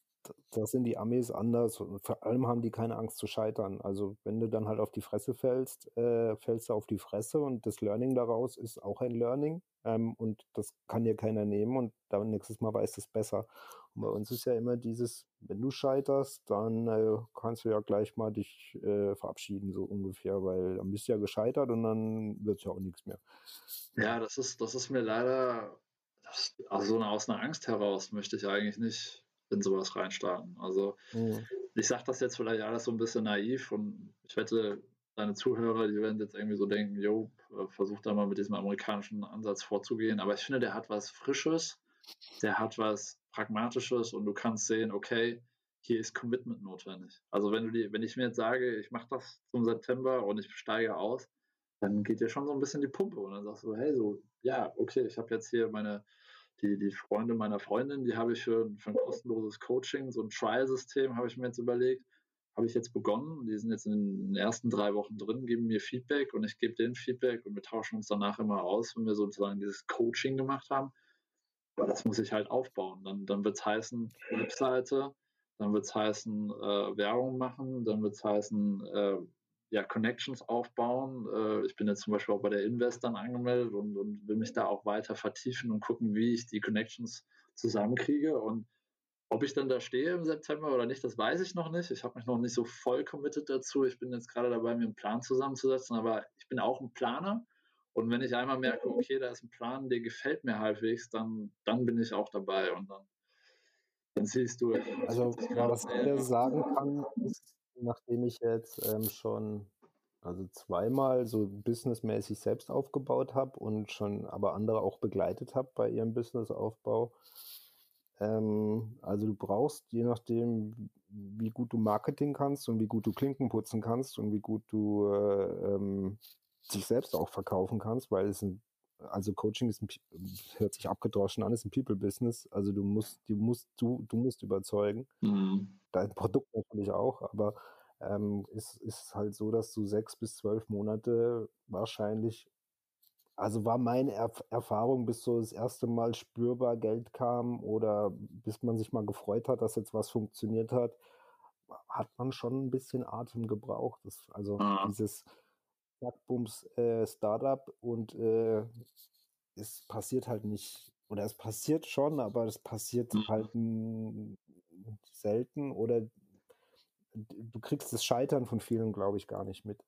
da sind die Amis anders und vor allem haben die keine Angst zu scheitern. Also wenn du dann halt auf die Fresse fällst, äh, fällst du auf die Fresse und das Learning daraus ist auch ein Learning ähm, und das kann dir keiner nehmen und dann nächstes Mal weißt du es besser. Und bei uns ist ja immer dieses, wenn du scheiterst, dann äh, kannst du ja gleich mal dich äh, verabschieden, so ungefähr, weil dann bist du ja gescheitert und dann wird es ja auch nichts mehr. Ja, das ist, das ist mir leider, das, also aus einer Angst heraus möchte ich eigentlich nicht in sowas reinstarten. Also mhm. ich sage das jetzt vielleicht alles so ein bisschen naiv und ich wette, deine Zuhörer, die werden jetzt irgendwie so denken, jo, äh, versuch da mal mit diesem amerikanischen Ansatz vorzugehen. Aber ich finde, der hat was Frisches, der hat was Pragmatisches und du kannst sehen, okay, hier ist Commitment notwendig. Also wenn du die, wenn ich mir jetzt sage, ich mache das zum September und ich steige aus, dann geht dir schon so ein bisschen die Pumpe und dann sagst du, hey, so, ja, okay, ich habe jetzt hier meine die, die Freunde meiner Freundin, die habe ich für, für ein kostenloses Coaching, so ein Trial-System habe ich mir jetzt überlegt, habe ich jetzt begonnen. Die sind jetzt in den ersten drei Wochen drin, geben mir Feedback und ich gebe denen Feedback und wir tauschen uns danach immer aus, wenn wir sozusagen dieses Coaching gemacht haben. Aber das muss ich halt aufbauen. Dann, dann wird es heißen, Webseite, dann wird es heißen, äh, Werbung machen, dann wird es heißen, äh, ja, Connections aufbauen. Äh, ich bin jetzt zum Beispiel auch bei der Invest dann angemeldet und, und will mich da auch weiter vertiefen und gucken, wie ich die Connections zusammenkriege. Und ob ich dann da stehe im September oder nicht, das weiß ich noch nicht. Ich habe mich noch nicht so voll committed dazu. Ich bin jetzt gerade dabei, mir einen Plan zusammenzusetzen, aber ich bin auch ein Planer. Und wenn ich einmal merke, okay, da ist ein Plan, der gefällt mir halbwegs, dann, dann bin ich auch dabei und dann, dann siehst du. Also, was ich sagen kann, ist, nachdem ich jetzt ähm, schon also zweimal so businessmäßig selbst aufgebaut habe und schon aber andere auch begleitet habe bei ihrem Businessaufbau. Ähm, also du brauchst, je nachdem, wie gut du Marketing kannst und wie gut du Klinken putzen kannst und wie gut du äh, ähm, dich selbst auch verkaufen kannst, weil es ein also Coaching ist ein, hört sich abgedroschen an, ist ein People-Business. Also du musst, du musst, du, du musst überzeugen. Mhm. Dein Produkt natürlich auch, aber ähm, ist, ist halt so, dass du sechs bis zwölf Monate wahrscheinlich, also war meine Erf Erfahrung, bis so das erste Mal spürbar Geld kam oder bis man sich mal gefreut hat, dass jetzt was funktioniert hat, hat man schon ein bisschen Atem gebraucht. Das, also mhm. dieses Zackbums äh, Startup und äh, es passiert halt nicht, oder es passiert schon, aber es passiert mhm. halt selten oder du kriegst das Scheitern von vielen, glaube ich, gar nicht mit.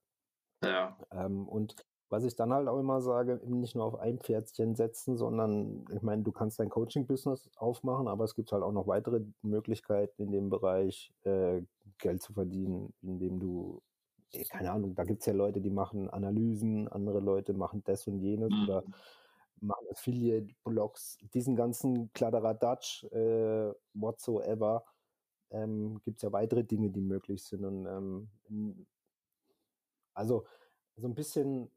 Ja. Ähm, und was ich dann halt auch immer sage, nicht nur auf ein Pferdchen setzen, sondern ich meine, du kannst dein Coaching-Business aufmachen, aber es gibt halt auch noch weitere Möglichkeiten in dem Bereich äh, Geld zu verdienen, indem du keine Ahnung, da gibt es ja Leute, die machen Analysen, andere Leute machen das und jenes mhm. oder machen Affiliate-Blogs, diesen ganzen Kladderadatsch, äh, whatsoever, ähm, gibt es ja weitere Dinge, die möglich sind. Und ähm, also so ein bisschen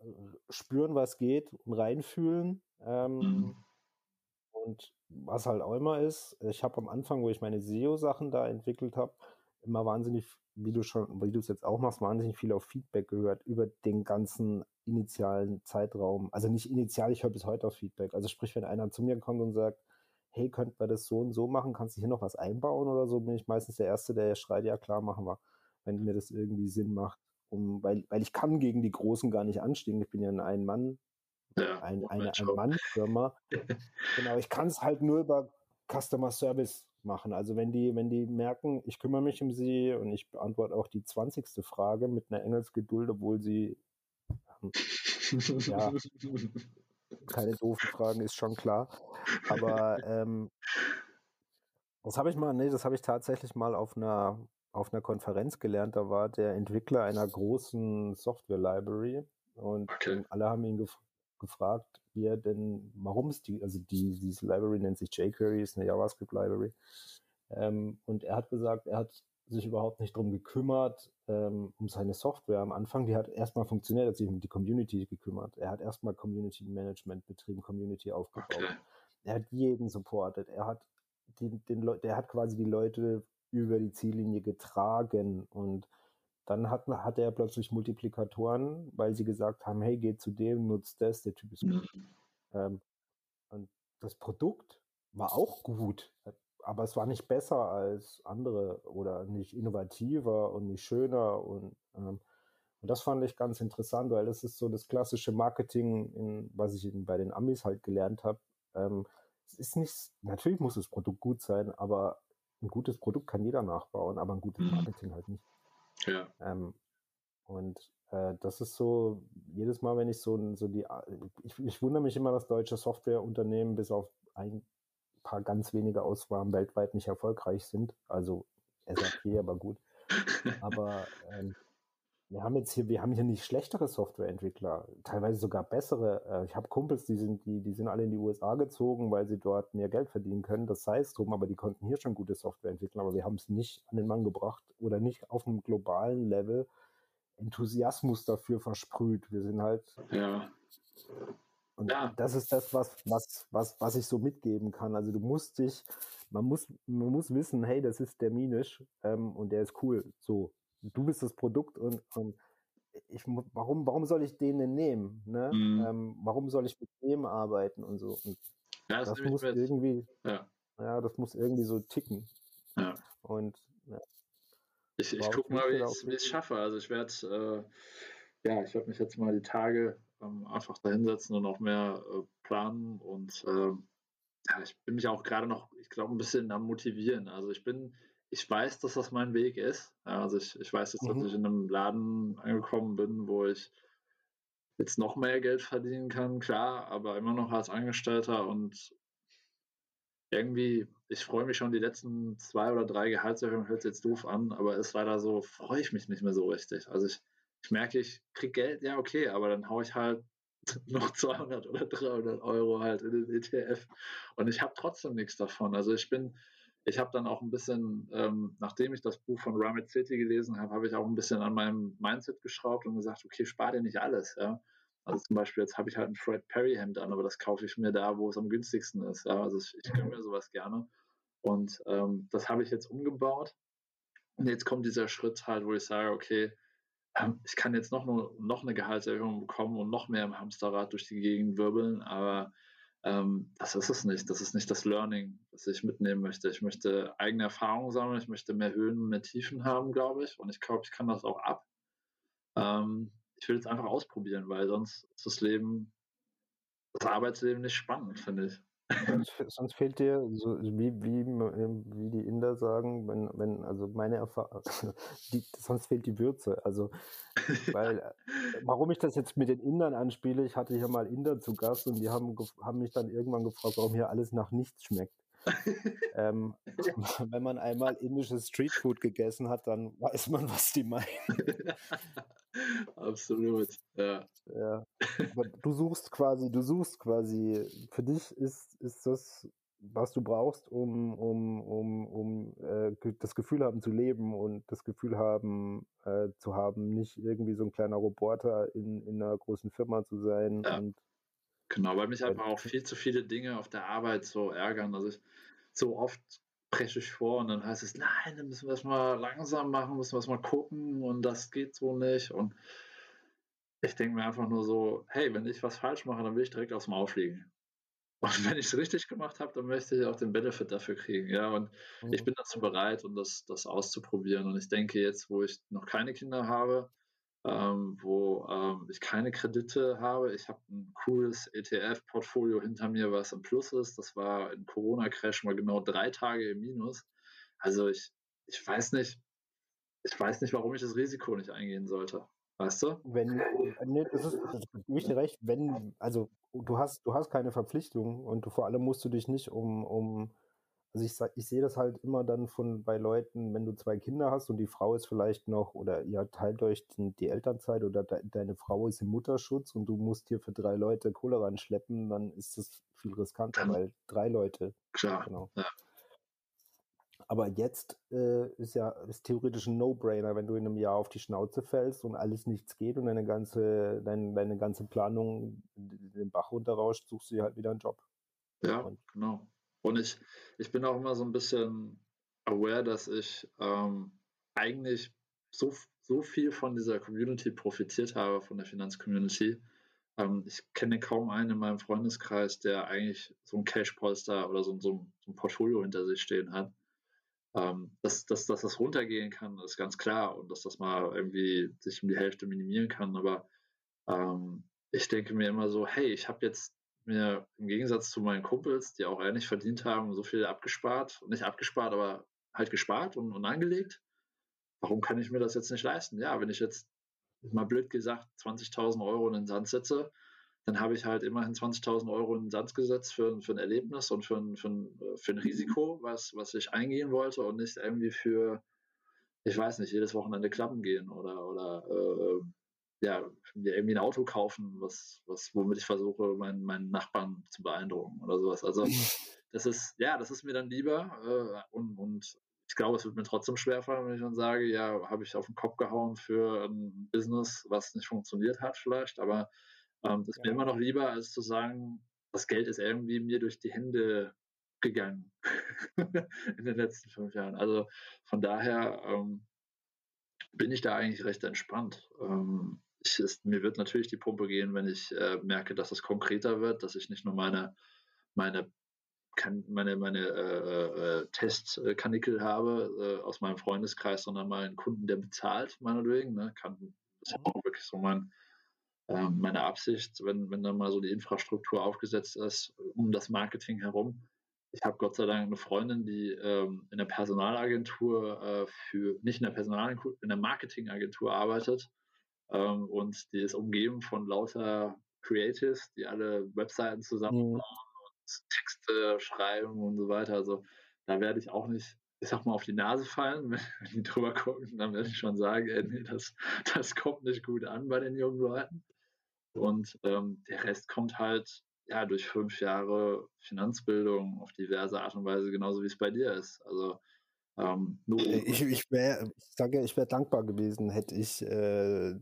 spüren, was geht und reinfühlen. Ähm, mhm. Und was halt auch immer ist, ich habe am Anfang, wo ich meine SEO-Sachen da entwickelt habe, immer wahnsinnig, wie du schon, wie du es jetzt auch machst, wahnsinnig viel auf Feedback gehört über den ganzen initialen Zeitraum. Also nicht initial, ich höre bis heute auf Feedback. Also sprich, wenn einer zu mir kommt und sagt, hey, könnten wir das so und so machen, kannst du hier noch was einbauen oder so, bin ich meistens der Erste, der schreit, ja klar, machen wir, wenn mir das irgendwie Sinn macht. Um, weil, weil ich kann gegen die Großen gar nicht anstehen. Ich bin ja ein Ein-Mann, ja, ein, eine Ein-Mann-Firma. genau, ich kann es halt nur über Customer Service machen. Also wenn die, wenn die merken, ich kümmere mich um sie und ich beantworte auch die 20. Frage mit einer Engelsgeduld, obwohl sie ähm, ja, keine doofen Fragen, ist schon klar. Aber ähm, das habe ich mal, nee, das habe ich tatsächlich mal auf einer, auf einer Konferenz gelernt. Da war der Entwickler einer großen Software-Library und okay. alle haben ihn gef gefragt, wie er denn, warum es die, also die, diese Library nennt sich jQuery, ist eine JavaScript-Library. Ähm, und er hat gesagt, er hat sich überhaupt nicht drum gekümmert, ähm, um seine Software am Anfang. Die hat erstmal funktioniert, hat sich um die Community gekümmert. Er hat erstmal Community Management betrieben, Community aufgebaut. Okay. Er hat jeden supportet. Er hat den, den Le der hat quasi die Leute über die Ziellinie getragen und dann hat, hat er plötzlich Multiplikatoren, weil sie gesagt haben, hey, geh zu dem, nutzt das, der Typ ist gut. Ähm, und das Produkt war auch gut aber es war nicht besser als andere oder nicht innovativer und nicht schöner und, ähm, und das fand ich ganz interessant, weil das ist so das klassische Marketing, in, was ich in, bei den Amis halt gelernt habe. Ähm, es ist nicht, natürlich muss das Produkt gut sein, aber ein gutes Produkt kann jeder nachbauen, aber ein gutes mhm. Marketing halt nicht. Ja. Ähm, und äh, das ist so, jedes Mal, wenn ich so, so die, ich, ich wundere mich immer, dass deutsche Softwareunternehmen bis auf ein paar ganz wenige Ausnahmen weltweit nicht erfolgreich sind. Also SAP, aber gut. Aber ähm, wir haben jetzt hier, wir haben hier nicht schlechtere Softwareentwickler, teilweise sogar bessere. Äh, ich habe Kumpels, die sind, die, die sind alle in die USA gezogen, weil sie dort mehr Geld verdienen können. Das sei es drum, aber die konnten hier schon gute Software entwickeln, aber wir haben es nicht an den Mann gebracht oder nicht auf einem globalen Level Enthusiasmus dafür versprüht. Wir sind halt ja. Und ja. das ist das, was, was, was, was ich so mitgeben kann. Also du musst dich, man muss, man muss wissen, hey, das ist der Minisch ähm, und der ist cool. So, du bist das Produkt und, und ich, warum, warum soll ich den denn nehmen? Ne? Mhm. Ähm, warum soll ich mit dem arbeiten und so? Und ja, das, das muss irgendwie, ja. ja. das muss irgendwie so ticken. Ja. Und ja. Ich, ich gucke mal, wie ich es schaffe. Also ich werde, äh, ja, ich werde mich jetzt mal die Tage ähm, einfach da hinsetzen und auch mehr äh, planen. Und äh, ja, ich bin mich auch gerade noch, ich glaube, ein bisschen am Motivieren. Also ich bin, ich weiß, dass das mein Weg ist. Ja, also ich, ich weiß jetzt, mhm. dass ich in einem Laden angekommen bin, wo ich jetzt noch mehr Geld verdienen kann, klar, aber immer noch als Angestellter und irgendwie, ich freue mich schon die letzten zwei oder drei Gehaltserhöhungen, hört jetzt doof an, aber ist leider so, freue ich mich nicht mehr so richtig. Also ich, ich merke, ich kriege Geld, ja, okay, aber dann haue ich halt noch 200 oder 300 Euro halt in den ETF und ich habe trotzdem nichts davon. Also ich bin, ich habe dann auch ein bisschen, ähm, nachdem ich das Buch von Ramit City gelesen habe, habe ich auch ein bisschen an meinem Mindset geschraubt und gesagt, okay, spar dir nicht alles, ja. Also zum Beispiel, jetzt habe ich halt ein Fred Perry Hemd an, aber das kaufe ich mir da, wo es am günstigsten ist. Ja? Also ich, ich gönne mir sowas gerne. Und ähm, das habe ich jetzt umgebaut. Und jetzt kommt dieser Schritt halt, wo ich sage, okay, ähm, ich kann jetzt noch, noch eine Gehaltserhöhung bekommen und noch mehr im Hamsterrad durch die Gegend wirbeln, aber ähm, das ist es nicht. Das ist nicht das Learning, das ich mitnehmen möchte. Ich möchte eigene Erfahrungen sammeln, ich möchte mehr Höhen, mehr Tiefen haben, glaube ich. Und ich glaube, ich kann das auch ab. Ähm, ich will es einfach ausprobieren, weil sonst ist das Leben, das Arbeitsleben nicht spannend, finde ich. Sonst, sonst fehlt dir, so wie, wie, wie die Inder sagen, wenn, wenn, also meine Erfahrung, sonst fehlt die Würze. Also, weil, äh, warum ich das jetzt mit den Indern anspiele, ich hatte hier mal Inder zu Gast und die haben, haben mich dann irgendwann gefragt, warum hier alles nach nichts schmeckt. Ähm, wenn man einmal indisches Streetfood gegessen hat, dann weiß man, was die meinen. Absolut, ja. ja. Du suchst quasi, du suchst quasi, für dich ist, ist das was du brauchst, um, um, um, um äh, das Gefühl haben zu leben und das Gefühl haben äh, zu haben, nicht irgendwie so ein kleiner Reporter in, in einer großen Firma zu sein. Ja. Und, genau, weil mich einfach auch viel zu viele Dinge auf der Arbeit so ärgern. Also ich so oft presche ich vor und dann heißt es, nein, dann müssen wir es mal langsam machen, müssen wir es mal gucken und das geht so nicht. Und ich denke mir einfach nur so, hey, wenn ich was falsch mache, dann will ich direkt aus dem Maul fliegen. Und wenn ich es richtig gemacht habe, dann möchte ich auch den Benefit dafür kriegen. Ja, und mhm. ich bin dazu bereit, um das, das auszuprobieren. Und ich denke jetzt, wo ich noch keine Kinder habe, ähm, wo ähm, ich keine Kredite habe, ich habe ein cooles ETF-Portfolio hinter mir, was im Plus ist. Das war im Corona-Crash mal genau drei Tage im Minus. Also ich, ich weiß nicht, ich weiß nicht, warum ich das Risiko nicht eingehen sollte. Weißt du? Wenn, nee, das ist, das ist recht, wenn, also du hast, du hast keine Verpflichtung und du, vor allem musst du dich nicht um, um also ich, ich sehe das halt immer dann von bei Leuten, wenn du zwei Kinder hast und die Frau ist vielleicht noch, oder ihr teilt euch die Elternzeit oder de, deine Frau ist im Mutterschutz und du musst hier für drei Leute Kohle ranschleppen, dann ist das viel riskanter, weil drei Leute. Klar. Genau. Ja. Aber jetzt äh, ist ja ist theoretisch ein No-Brainer, wenn du in einem Jahr auf die Schnauze fällst und alles nichts geht und deine ganze, dein, deine ganze Planung den Bach runterrauscht, suchst du dir halt wieder einen Job. Ja, und, genau. Und ich, ich bin auch immer so ein bisschen aware, dass ich ähm, eigentlich so, so viel von dieser Community profitiert habe, von der Finanzcommunity. Ähm, ich kenne kaum einen in meinem Freundeskreis, der eigentlich so ein Cash-Polster oder so, so, so ein Portfolio hinter sich stehen hat. Ähm, dass, dass, dass das runtergehen kann, ist ganz klar und dass das mal irgendwie sich um die Hälfte minimieren kann. Aber ähm, ich denke mir immer so, hey, ich habe jetzt mir im Gegensatz zu meinen Kumpels, die auch ähnlich verdient haben, so viel abgespart, nicht abgespart, aber halt gespart und, und angelegt. Warum kann ich mir das jetzt nicht leisten? Ja, wenn ich jetzt mal blöd gesagt 20.000 Euro in den Sand setze, dann habe ich halt immerhin 20.000 Euro in den Sand gesetzt für, für ein Erlebnis und für ein, für, ein, für ein Risiko, was, was ich eingehen wollte und nicht irgendwie für, ich weiß nicht, jedes Wochenende klappen gehen oder, oder äh, ja, mir irgendwie ein Auto kaufen, was, was, womit ich versuche, meinen, meinen Nachbarn zu beeindrucken oder sowas. Also das ist, ja, das ist mir dann lieber äh, und, und ich glaube, es wird mir trotzdem schwerfallen, wenn ich dann sage, ja, habe ich auf den Kopf gehauen für ein Business, was nicht funktioniert hat vielleicht, aber ähm, das ist ja. mir immer noch lieber, als zu sagen, das Geld ist irgendwie mir durch die Hände gegangen in den letzten fünf Jahren. Also von daher ähm, bin ich da eigentlich recht entspannt. Ähm, ich, es, mir wird natürlich die Pumpe gehen, wenn ich äh, merke, dass es konkreter wird, dass ich nicht nur meine, meine kann, meine, meine äh, äh, Testkanikel habe äh, aus meinem Freundeskreis, sondern mal einen Kunden, der bezahlt, meinetwegen. Ne? Kann, das ist auch wirklich so mein, äh, meine Absicht, wenn, wenn dann mal so die Infrastruktur aufgesetzt ist, um das Marketing herum. Ich habe Gott sei Dank eine Freundin, die ähm, in der Personalagentur äh, für, nicht in der Personalagentur, in der Marketingagentur arbeitet ähm, und die ist umgeben von lauter Creatives, die alle Webseiten zusammenbauen mhm. und Texte schreiben und so weiter. Also da werde ich auch nicht, ich sag mal, auf die Nase fallen, wenn, wenn die drüber gucken, dann werde ich schon sagen, ey, nee, das, das kommt nicht gut an bei den jungen Leuten. Und ähm, der Rest kommt halt ja durch fünf Jahre Finanzbildung auf diverse Art und Weise, genauso wie es bei dir ist. Also ähm, äh, ich ich wäre, ich sage, ich wäre dankbar gewesen, hätte ich äh,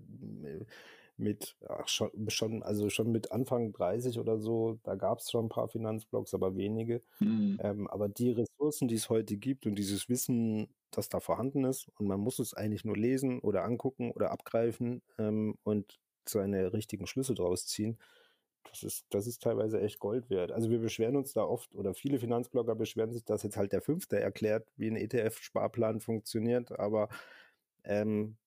mit ach, schon, schon, also schon mit Anfang 30 oder so, da gab es schon ein paar Finanzblogs, aber wenige. Mhm. Ähm, aber die Ressourcen, die es heute gibt und dieses Wissen, das da vorhanden ist, und man muss es eigentlich nur lesen oder angucken oder abgreifen ähm, und seine richtigen Schlüsse draus ziehen, das ist, das ist teilweise echt Gold wert. Also wir beschweren uns da oft, oder viele Finanzblogger beschweren sich, dass jetzt halt der Fünfte erklärt, wie ein ETF-Sparplan funktioniert, aber ähm,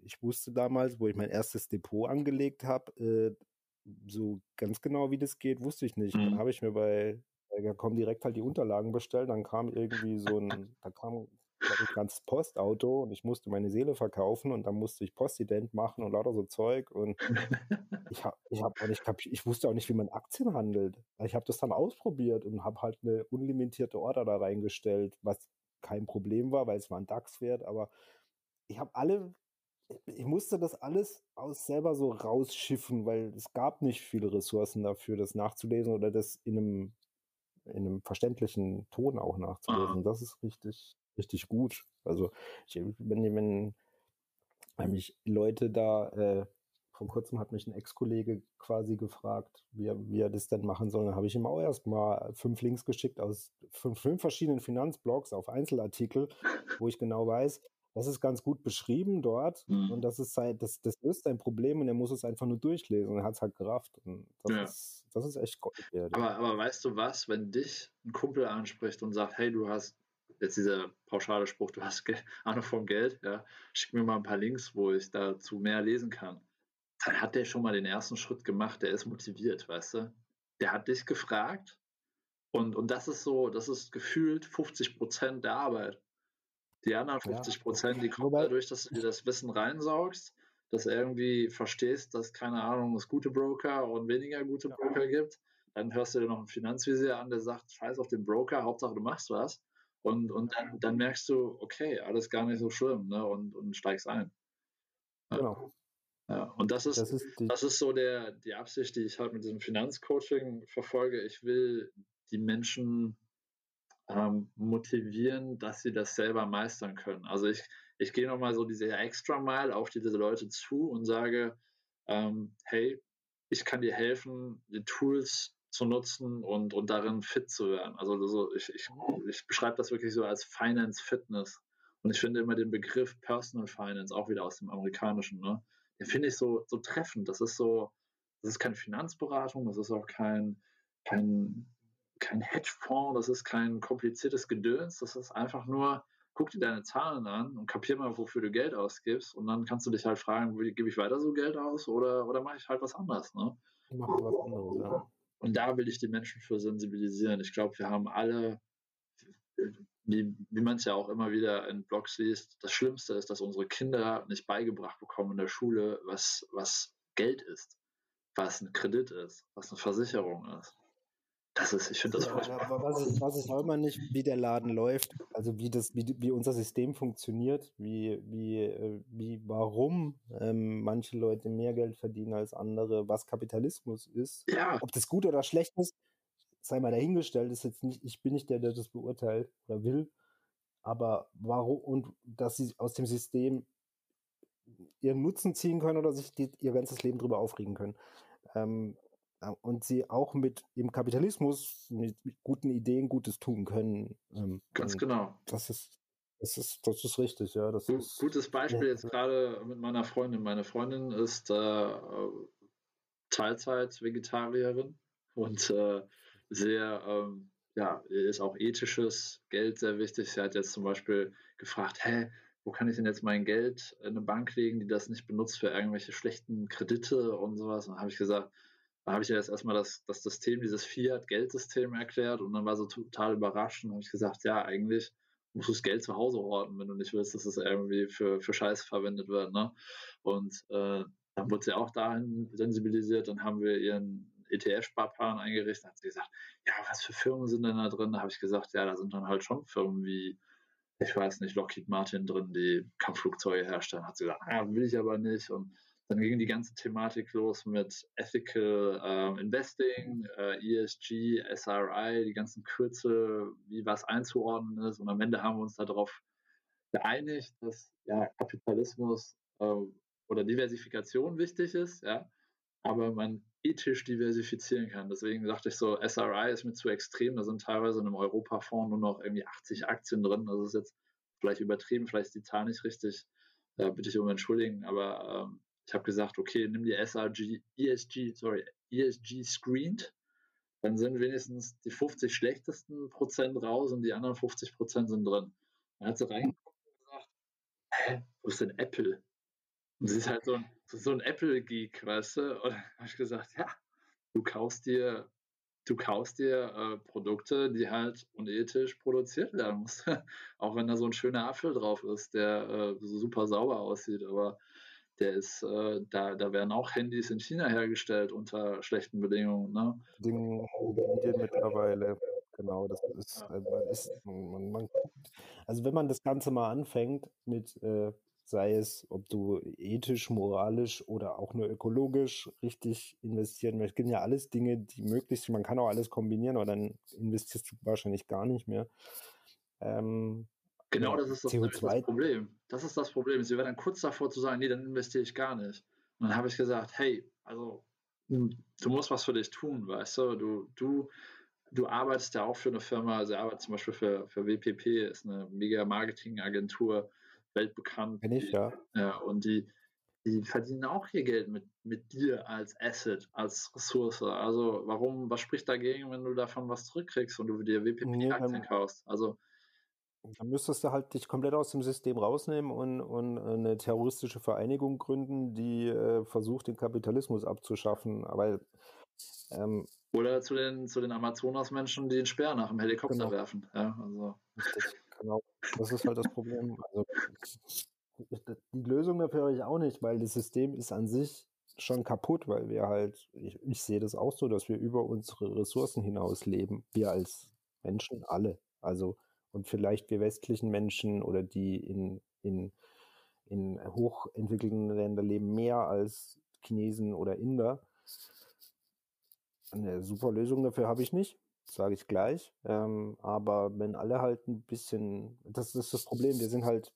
ich wusste damals, wo ich mein erstes Depot angelegt habe, äh, so ganz genau, wie das geht, wusste ich nicht. Mhm. Dann habe ich mir bei, da kommen direkt halt die Unterlagen bestellt, dann kam irgendwie so ein, da kam glaube ich, ganz Postauto und ich musste meine Seele verkaufen und dann musste ich Postident machen und lauter so Zeug und ich habe ich hab ich, hab, ich wusste auch nicht, wie man Aktien handelt. Ich habe das dann ausprobiert und habe halt eine unlimitierte Order da reingestellt, was kein Problem war, weil es war ein DAX-Wert, aber ich habe alle ich musste das alles aus selber so rausschiffen, weil es gab nicht viele Ressourcen dafür, das nachzulesen oder das in einem in einem verständlichen Ton auch nachzulesen. Das ist richtig, richtig gut. Also ich, wenn, wenn, wenn mich Leute da äh, vor kurzem hat mich ein Ex-Kollege quasi gefragt, wie er, wie er das denn machen soll. Dann habe ich ihm auch erstmal fünf Links geschickt aus fünf, fünf verschiedenen Finanzblogs auf Einzelartikel, wo ich genau weiß, das ist ganz gut beschrieben dort mhm. und das ist halt, das, das löst sein Problem und er muss es einfach nur durchlesen und er hat es halt gerafft. Und das, ja. ist, das ist echt Gold Aber, aber weißt du was, wenn dich ein Kumpel anspricht und sagt, hey, du hast jetzt dieser pauschale Spruch, du hast Ahnung vom Geld, ja, schick mir mal ein paar Links, wo ich dazu mehr lesen kann dann hat der schon mal den ersten Schritt gemacht, der ist motiviert, weißt du? Der hat dich gefragt und, und das ist so, das ist gefühlt 50 Prozent der Arbeit. Die anderen 50 Prozent, die kommen dadurch, dass du dir das Wissen reinsaugst, dass du irgendwie verstehst, dass, keine Ahnung, es gute Broker und weniger gute Broker gibt. Dann hörst du dir noch einen Finanzvisier an, der sagt, scheiß auf den Broker, Hauptsache du machst was. Und, und dann, dann merkst du, okay, alles gar nicht so schlimm, ne? Und, und steigst ein. Genau. Ja, und das ist, das ist, das ist so der, die Absicht, die ich halt mit diesem Finanzcoaching verfolge. Ich will die Menschen ähm, motivieren, dass sie das selber meistern können. Also ich, ich gehe nochmal so diese extra Mile auf diese Leute zu und sage, ähm, hey, ich kann dir helfen, die Tools zu nutzen und, und darin fit zu werden. Also so, ich, ich, ich beschreibe das wirklich so als Finance Fitness. Und ich finde immer den Begriff Personal Finance auch wieder aus dem Amerikanischen. Ne? den finde ich so, so treffend. Das ist so, das ist keine Finanzberatung, das ist auch kein, kein, kein Hedgefonds, das ist kein kompliziertes Gedöns, das ist einfach nur, guck dir deine Zahlen an und kapier mal, wofür du Geld ausgibst und dann kannst du dich halt fragen, gebe ich weiter so Geld aus oder, oder mache ich halt was anderes. Ne? Ich mache was anderes, ja. Und da will ich die Menschen für sensibilisieren. Ich glaube, wir haben alle wie, wie man es ja auch immer wieder in Blogs liest, das Schlimmste ist, dass unsere Kinder nicht beigebracht bekommen in der Schule, was, was Geld ist, was ein Kredit ist, was eine Versicherung ist. Das ist, ich finde das furchtbar. Aber was ich, was ich auch immer nicht, wie der Laden läuft, also wie das, wie, wie unser System funktioniert, wie, wie, äh, wie, warum ähm, manche Leute mehr Geld verdienen als andere, was Kapitalismus ist, ja. ob das gut oder schlecht ist, sei mal dahingestellt, ist jetzt nicht, ich bin nicht der, der das beurteilt oder will, aber warum und dass sie aus dem System ihren Nutzen ziehen können oder sich die, ihr ganzes Leben darüber aufregen können. Ähm, äh, und sie auch mit dem Kapitalismus, mit, mit guten Ideen Gutes tun können. Ähm, Ganz genau. Das ist, das ist, das ist richtig, ja. Das Gut, ist, gutes Beispiel ja. jetzt gerade mit meiner Freundin. Meine Freundin ist äh, Teilzeit-Vegetarierin und äh, sehr, ähm, ja, ist auch ethisches Geld sehr wichtig. Sie hat jetzt zum Beispiel gefragt, hä, wo kann ich denn jetzt mein Geld in eine Bank legen, die das nicht benutzt für irgendwelche schlechten Kredite und sowas? Und dann habe ich gesagt, da habe ich ja jetzt erstmal das, das System, dieses Fiat-Geldsystem erklärt und dann war sie total überrascht und habe ich gesagt, ja, eigentlich musst du das Geld zu Hause horten, wenn du nicht willst, dass es irgendwie für, für Scheiße verwendet wird. Ne? Und äh, dann wurde sie auch dahin sensibilisiert, dann haben wir ihren ETF-Sparplan eingerichtet. Hat sie gesagt, ja, was für Firmen sind denn da drin? Da habe ich gesagt, ja, da sind dann halt schon Firmen wie, ich weiß nicht, Lockheed Martin drin, die Kampfflugzeuge herstellen. Hat sie gesagt, ah, will ich aber nicht. Und dann ging die ganze Thematik los mit Ethical äh, Investing, äh, ESG, SRI, die ganzen Kürzel, wie was einzuordnen ist. Und am Ende haben wir uns darauf geeinigt, dass ja, Kapitalismus äh, oder Diversifikation wichtig ist, ja, aber man ethisch diversifizieren kann. Deswegen dachte ich so, SRI ist mir zu extrem. Da sind teilweise in einem Europafonds nur noch irgendwie 80 Aktien drin. Das ist jetzt vielleicht übertrieben, vielleicht ist die Zahl nicht richtig. Da bitte ich um entschuldigen. Aber ähm, ich habe gesagt, okay, nimm die SRG, ESG, sorry, ESG screened. Dann sind wenigstens die 50 schlechtesten Prozent raus und die anderen 50 Prozent sind drin. Dann hat sie reingeguckt und gesagt, hä, wo ist denn Apple? Und sie ist halt so ein, so ein Apple-Geek, weißt du? Und da habe ich gesagt, ja, du kaufst dir, du kaufst dir äh, Produkte, die halt unethisch produziert werden müssen. Auch wenn da so ein schöner Apfel drauf ist, der äh, super sauber aussieht, aber der ist, äh, da, da werden auch Handys in China hergestellt unter schlechten Bedingungen. Ne? Bedingungen mittlerweile. Genau, das ist, also, ist man, man, also wenn man das Ganze mal anfängt mit äh, sei es, ob du ethisch, moralisch oder auch nur ökologisch richtig investieren möchtest. Es gibt ja alles Dinge, die möglich sind. Man kann auch alles kombinieren, aber dann investierst du wahrscheinlich gar nicht mehr. Ähm, genau, das ist das, das, Problem. Das ist das Problem. Sie wäre dann kurz davor zu sagen, nee, dann investiere ich gar nicht. Und dann habe ich gesagt, hey, also hm, du musst was für dich tun, weißt du? Du, du, du arbeitest ja auch für eine Firma, also arbeitet zum Beispiel für, für WPP, ist eine mega Marketingagentur weltbekannt. Bin ich, ja. Ja, und die, die verdienen auch ihr Geld mit, mit dir als Asset, als Ressource. Also warum, was spricht dagegen, wenn du davon was zurückkriegst und du dir WPP-Aktien nee, kaufst? Also dann müsstest du halt dich komplett aus dem System rausnehmen und, und eine terroristische Vereinigung gründen, die äh, versucht, den Kapitalismus abzuschaffen. Aber ähm, oder zu den, zu den Amazonas-Menschen, die den Speer nach dem Helikopter genau. werfen. Ja, also. Genau, das ist halt das Problem. Also, die Lösung dafür habe ich auch nicht, weil das System ist an sich schon kaputt, weil wir halt, ich, ich sehe das auch so, dass wir über unsere Ressourcen hinaus leben. Wir als Menschen alle. Also, und vielleicht wir westlichen Menschen oder die in, in, in hochentwickelten Ländern leben mehr als Chinesen oder Inder. Eine super Lösung dafür habe ich nicht sage ich gleich. Ähm, aber wenn alle halt ein bisschen, das ist das Problem, wir sind halt,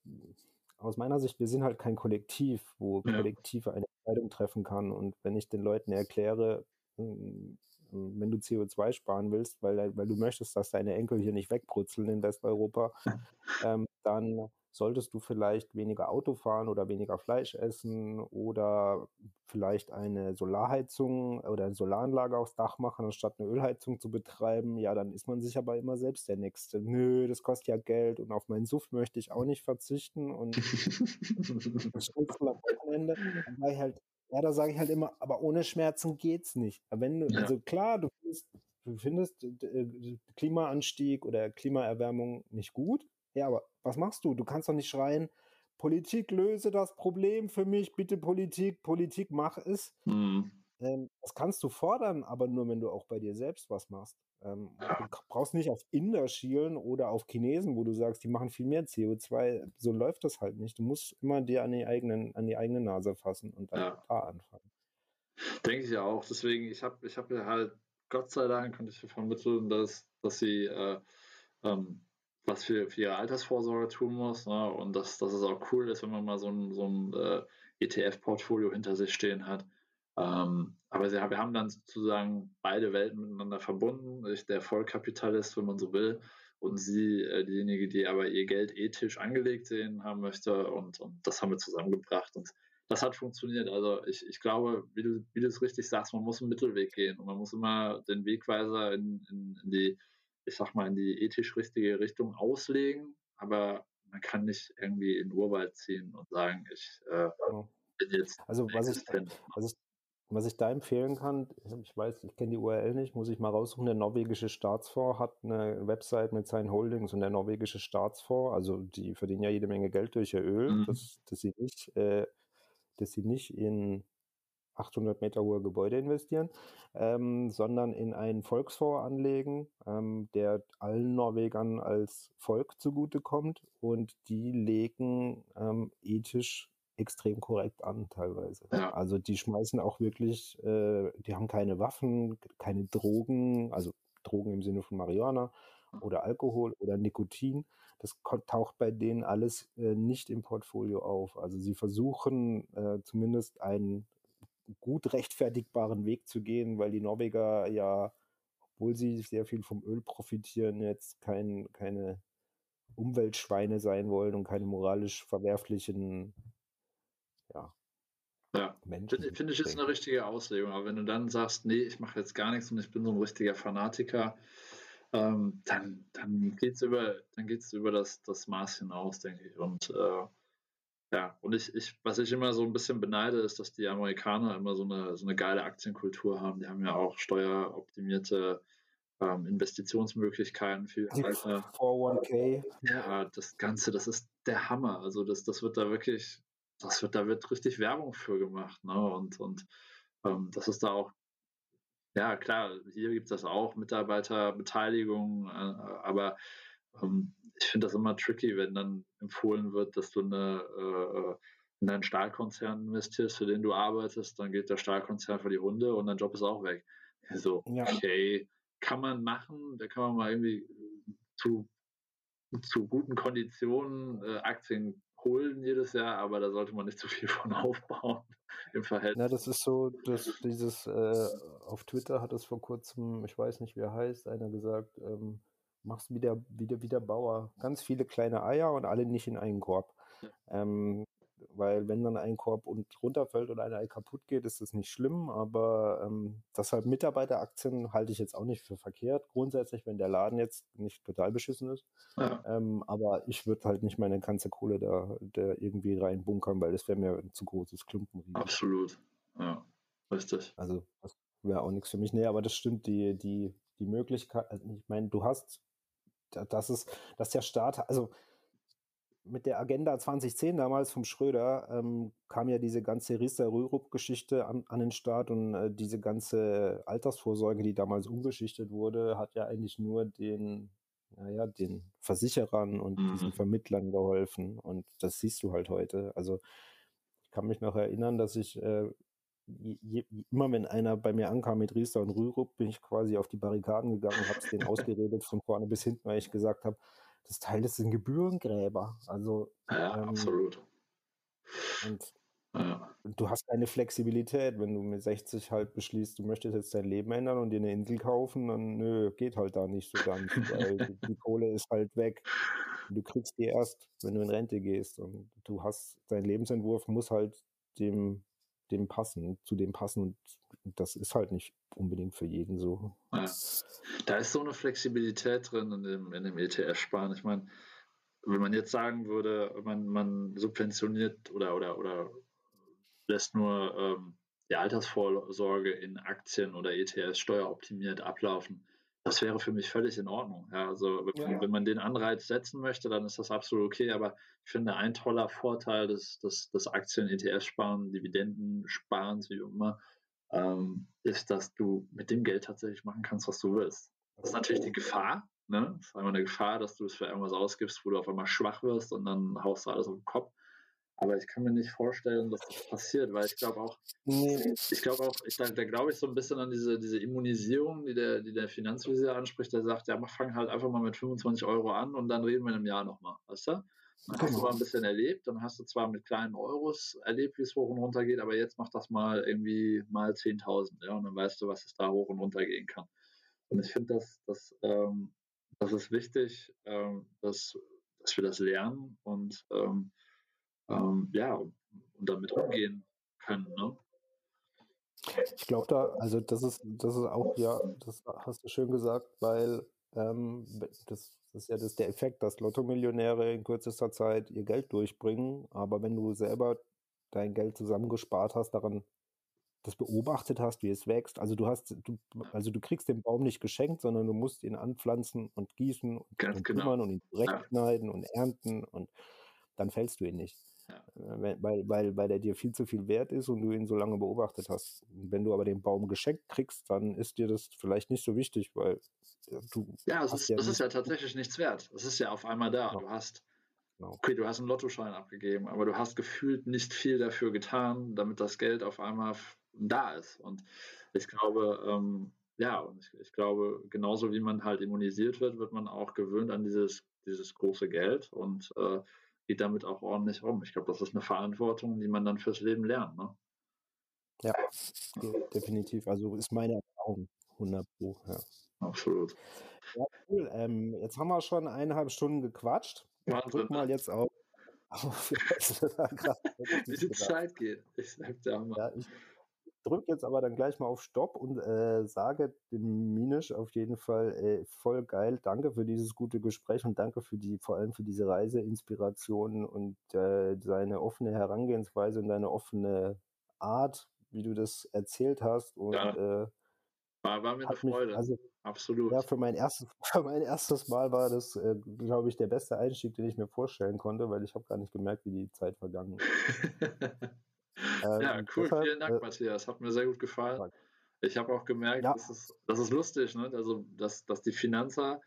aus meiner Sicht, wir sind halt kein Kollektiv, wo ja. Kollektiv eine Entscheidung treffen kann. Und wenn ich den Leuten erkläre, wenn du CO2 sparen willst, weil, weil du möchtest, dass deine Enkel hier nicht wegbrutzeln in Westeuropa, ähm, dann solltest du vielleicht weniger Auto fahren oder weniger Fleisch essen oder vielleicht eine Solarheizung oder eine Solaranlage aufs Dach machen, anstatt eine Ölheizung zu betreiben. Ja, dann ist man sich aber immer selbst der Nächste. Nö, das kostet ja Geld und auf meinen Suff möchte ich auch nicht verzichten und Schnitzel am Wochenende. Dann halt, ja, da sage ich halt immer, aber ohne Schmerzen geht's nicht. Wenn du, ja. also klar, du findest, du findest äh, Klimaanstieg oder Klimaerwärmung nicht gut, ja, aber was machst du? Du kannst doch nicht schreien, Politik löse das Problem für mich, bitte Politik, Politik mach es. Mhm. Ähm, das kannst du fordern, aber nur, wenn du auch bei dir selbst was machst. Ähm, du brauchst nicht auf Inder schielen oder auf Chinesen, wo du sagst, die machen viel mehr CO2. So läuft das halt nicht. Du musst immer dir an die, eigenen, an die eigene Nase fassen und dann ja. da anfangen. Denke ich ja auch. Deswegen, ich habe ich hab ja halt, Gott sei Dank, konnte ich vermitteln, dass, dass sie äh, ähm, was für, für ihre Altersvorsorge tun muss. Ne? Und dass, dass es auch cool ist, wenn man mal so ein, so ein äh, ETF-Portfolio hinter sich stehen hat. Ähm, aber sie, wir haben dann sozusagen beide Welten miteinander verbunden. Ich, der Vollkapitalist, wenn man so will, und sie, äh, diejenige, die aber ihr Geld ethisch angelegt sehen haben möchte. Und, und das haben wir zusammengebracht. Und das hat funktioniert. Also ich, ich glaube, wie du, wie du es richtig sagst, man muss einen Mittelweg gehen und man muss immer den Wegweiser in, in, in die ich sag mal, in die ethisch richtige Richtung auslegen, aber man kann nicht irgendwie in den Urwald ziehen und sagen, ich äh, bin jetzt. Also was ich, was ich, was ich da empfehlen kann, ich weiß, ich kenne die URL nicht, muss ich mal raussuchen. Der norwegische Staatsfonds hat eine Website mit seinen Holdings und der norwegische Staatsfonds, also die verdienen ja jede Menge Geld durch ihr Öl, mhm. dass, dass sie nicht, äh, dass sie nicht in 800 Meter hohe Gebäude investieren, ähm, sondern in einen Volksfonds anlegen, ähm, der allen Norwegern als Volk zugutekommt und die legen ähm, ethisch extrem korrekt an teilweise. Ja. Also die schmeißen auch wirklich, äh, die haben keine Waffen, keine Drogen, also Drogen im Sinne von Marihuana oder Alkohol oder Nikotin. Das taucht bei denen alles äh, nicht im Portfolio auf. Also sie versuchen äh, zumindest einen gut rechtfertigbaren Weg zu gehen, weil die Norweger ja, obwohl sie sehr viel vom Öl profitieren, jetzt kein, keine Umweltschweine sein wollen und keine moralisch verwerflichen ja, ja. Finde ich jetzt eine richtige Auslegung. Aber wenn du dann sagst, nee, ich mache jetzt gar nichts und ich bin so ein richtiger Fanatiker, ähm, dann, dann geht es über, dann geht's über das, das Maß hinaus, denke ich. Und äh, ja, und ich, ich, was ich immer so ein bisschen beneide, ist, dass die Amerikaner immer so eine, so eine geile Aktienkultur haben. Die haben ja auch steueroptimierte ähm, Investitionsmöglichkeiten für Alter. 401k. Ja, das Ganze, das ist der Hammer. Also das, das wird da wirklich, das wird, da wird richtig Werbung für gemacht. Ne? Und, und ähm, das ist da auch, ja klar, hier gibt es das auch, Mitarbeiterbeteiligung, äh, aber ähm, ich finde das immer tricky, wenn dann empfohlen wird, dass du eine, äh, in einen Stahlkonzern investierst, für den du arbeitest, dann geht der Stahlkonzern für die Hunde und dein Job ist auch weg. So, ja. okay, kann man machen, da kann man mal irgendwie zu, zu guten Konditionen äh, Aktien holen jedes Jahr, aber da sollte man nicht zu viel von aufbauen im Verhältnis. Ja, das ist so, dass dieses, äh, auf Twitter hat es vor kurzem, ich weiß nicht, wie er heißt, einer gesagt, ähm, machst wieder, wieder, wieder Bauer. Ganz viele kleine Eier und alle nicht in einen Korb. Ja. Ähm, weil wenn dann ein Korb und runterfällt oder ein Ei kaputt geht, ist das nicht schlimm, aber ähm, deshalb Mitarbeiteraktien halte ich jetzt auch nicht für verkehrt. Grundsätzlich, wenn der Laden jetzt nicht total beschissen ist. Ja. Ähm, aber ich würde halt nicht meine ganze Kohle da, da irgendwie reinbunkern, weil das wäre mir ein zu großes Klumpen. Absolut. Ja, richtig. Also das wäre auch nichts für mich. Nee, aber das stimmt, die, die, die Möglichkeit, also ich meine, du hast, das ist, dass der Staat, also mit der Agenda 2010 damals vom Schröder ähm, kam ja diese ganze Riester-Rürup-Geschichte an, an, den Start und äh, diese ganze Altersvorsorge, die damals umgeschichtet wurde, hat ja eigentlich nur den, naja, den Versicherern und mhm. diesen Vermittlern geholfen. Und das siehst du halt heute. Also ich kann mich noch erinnern, dass ich äh, je, je, immer wenn einer bei mir ankam mit Riester und Rürup, bin ich quasi auf die Barrikaden gegangen und habe es denen ausgeredet von vorne bis hinten, weil ich gesagt habe, das Teil ist ein Gebührengräber. Also ja, ähm, absolut. Und ja. du hast keine Flexibilität, wenn du mit 60 halt beschließt, du möchtest jetzt dein Leben ändern und dir eine Insel kaufen, dann nö, geht halt da nicht so ganz, weil die, die Kohle ist halt weg. Du kriegst die erst, wenn du in Rente gehst und du hast, dein Lebensentwurf muss halt dem dem passen, zu dem passen. Und das ist halt nicht unbedingt für jeden so. Ja. Da ist so eine Flexibilität drin in dem, in dem ETF-Sparen. Ich meine, wenn man jetzt sagen würde, man, man subventioniert oder, oder, oder lässt nur ähm, die Altersvorsorge in Aktien oder ETFs steueroptimiert ablaufen, das wäre für mich völlig in Ordnung. Ja, also wenn, ja. wenn, man den Anreiz setzen möchte, dann ist das absolut okay. Aber ich finde, ein toller Vorteil des, des, des Aktien-ETF-Sparen, Dividenden-Sparens, wie immer, ähm, ist, dass du mit dem Geld tatsächlich machen kannst, was du willst. Das ist natürlich die Gefahr. Ne? Das ist einmal eine Gefahr, dass du es für irgendwas ausgibst, wo du auf einmal schwach wirst und dann haust du alles auf den Kopf. Aber ich kann mir nicht vorstellen, dass das passiert, weil ich glaube auch, ich glaube auch, ich, da, da glaube ich so ein bisschen an diese, diese Immunisierung, die der, die der Finanzvisier anspricht, der sagt, ja, mach, fang halt einfach mal mit 25 Euro an und dann reden wir in einem Jahr nochmal, weißt du? Dann hast du mal ein bisschen erlebt, dann hast du zwar mit kleinen Euros erlebt, wie es hoch und runter geht, aber jetzt mach das mal irgendwie mal 10.000, ja, und dann weißt du, was es da hoch und runter gehen kann. Und ich finde, dass, dass, ähm, das ist wichtig, ähm, dass, dass wir das lernen und ähm, ähm, ja, und damit umgehen können. Ne? Ich glaube da, also das ist, das ist auch, ja, das hast du schön gesagt, weil ähm, das, das, ist ja das, der Effekt, dass Lottomillionäre in kürzester Zeit ihr Geld durchbringen, aber wenn du selber dein Geld zusammengespart hast, daran das beobachtet hast, wie es wächst. Also du hast, du, also du kriegst den Baum nicht geschenkt, sondern du musst ihn anpflanzen und gießen und, und genau. kümmern und ihn zurechtschneiden ja. und ernten und dann fällst du ihn nicht. Ja. Weil, weil, weil er dir viel zu viel wert ist und du ihn so lange beobachtet hast. Wenn du aber den Baum geschenkt kriegst, dann ist dir das vielleicht nicht so wichtig, weil du. Ja, es ist, ja, das ist ja tatsächlich nichts wert. Es ist ja auf einmal da. Genau. Du hast, genau. okay, du hast einen Lottoschein abgegeben, aber du hast gefühlt nicht viel dafür getan, damit das Geld auf einmal da ist. Und ich glaube, ähm, ja, und ich, ich, glaube, genauso wie man halt immunisiert wird, wird man auch gewöhnt an dieses, dieses große Geld. Und äh, geht damit auch ordentlich um. Ich glaube, das ist eine Verantwortung, die man dann fürs Leben lernt. Ne? Ja, definitiv. Also ist meine Erfahrung 100 Pro. Ja. Absolut. Ja, cool. Ähm, jetzt haben wir schon eineinhalb Stunden gequatscht. Wahnsinn, Drück mal ne? jetzt auf. auf Wie die Zeit geht. Ich sag dir mal. Ja, ich, drücke jetzt aber dann gleich mal auf Stopp und äh, sage dem Minisch auf jeden Fall äh, voll geil. Danke für dieses gute Gespräch und danke für die, vor allem für diese Reiseinspiration und äh, seine offene Herangehensweise und deine offene Art, wie du das erzählt hast. Und, ja. Äh, war, war mir eine Freude. Mich, also, Absolut. Ja, für mein erstes, für mein erstes Mal war das, äh, glaube ich, der beste Einstieg, den ich mir vorstellen konnte, weil ich habe gar nicht gemerkt, wie die Zeit vergangen ist. Ähm, ja, cool. Deshalb, Vielen Dank, äh, Matthias. Hat mir sehr gut gefallen. Ich habe auch gemerkt, ja. das, ist, das ist lustig, ne? also, dass, dass die Finanzer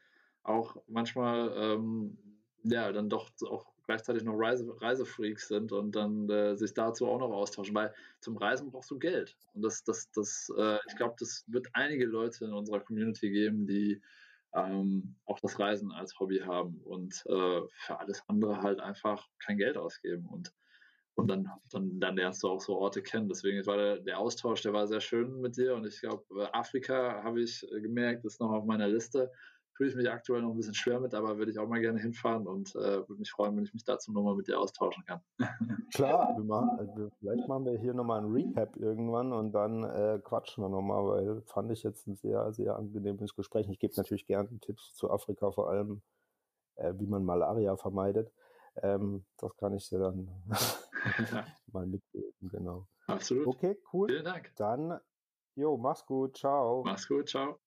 auch manchmal ähm, ja, dann doch auch gleichzeitig noch Reise, Reisefreaks sind und dann äh, sich dazu auch noch austauschen, weil zum Reisen brauchst du Geld. Und das, das, das, äh, ich glaube, das wird einige Leute in unserer Community geben, die ähm, auch das Reisen als Hobby haben und äh, für alles andere halt einfach kein Geld ausgeben. Und, und dann, dann, dann lernst du auch so Orte kennen. Deswegen war der, der Austausch, der war sehr schön mit dir. Und ich glaube, Afrika habe ich gemerkt, ist noch auf meiner Liste fühle ich mich aktuell noch ein bisschen schwer mit, aber würde ich auch mal gerne hinfahren und äh, würde mich freuen, wenn ich mich dazu nochmal mit dir austauschen kann. Klar, wir machen, also vielleicht machen wir hier nochmal ein Recap irgendwann und dann äh, quatschen wir nochmal, weil fand ich jetzt ein sehr, sehr angenehmes Gespräch. Ich gebe natürlich gerne Tipps zu Afrika, vor allem äh, wie man Malaria vermeidet. Ähm, das kann ich dir dann mal mitgeben, genau. Absolut. Okay, cool. Vielen Dank. Dann, jo, mach's gut, ciao. Mach's gut, ciao.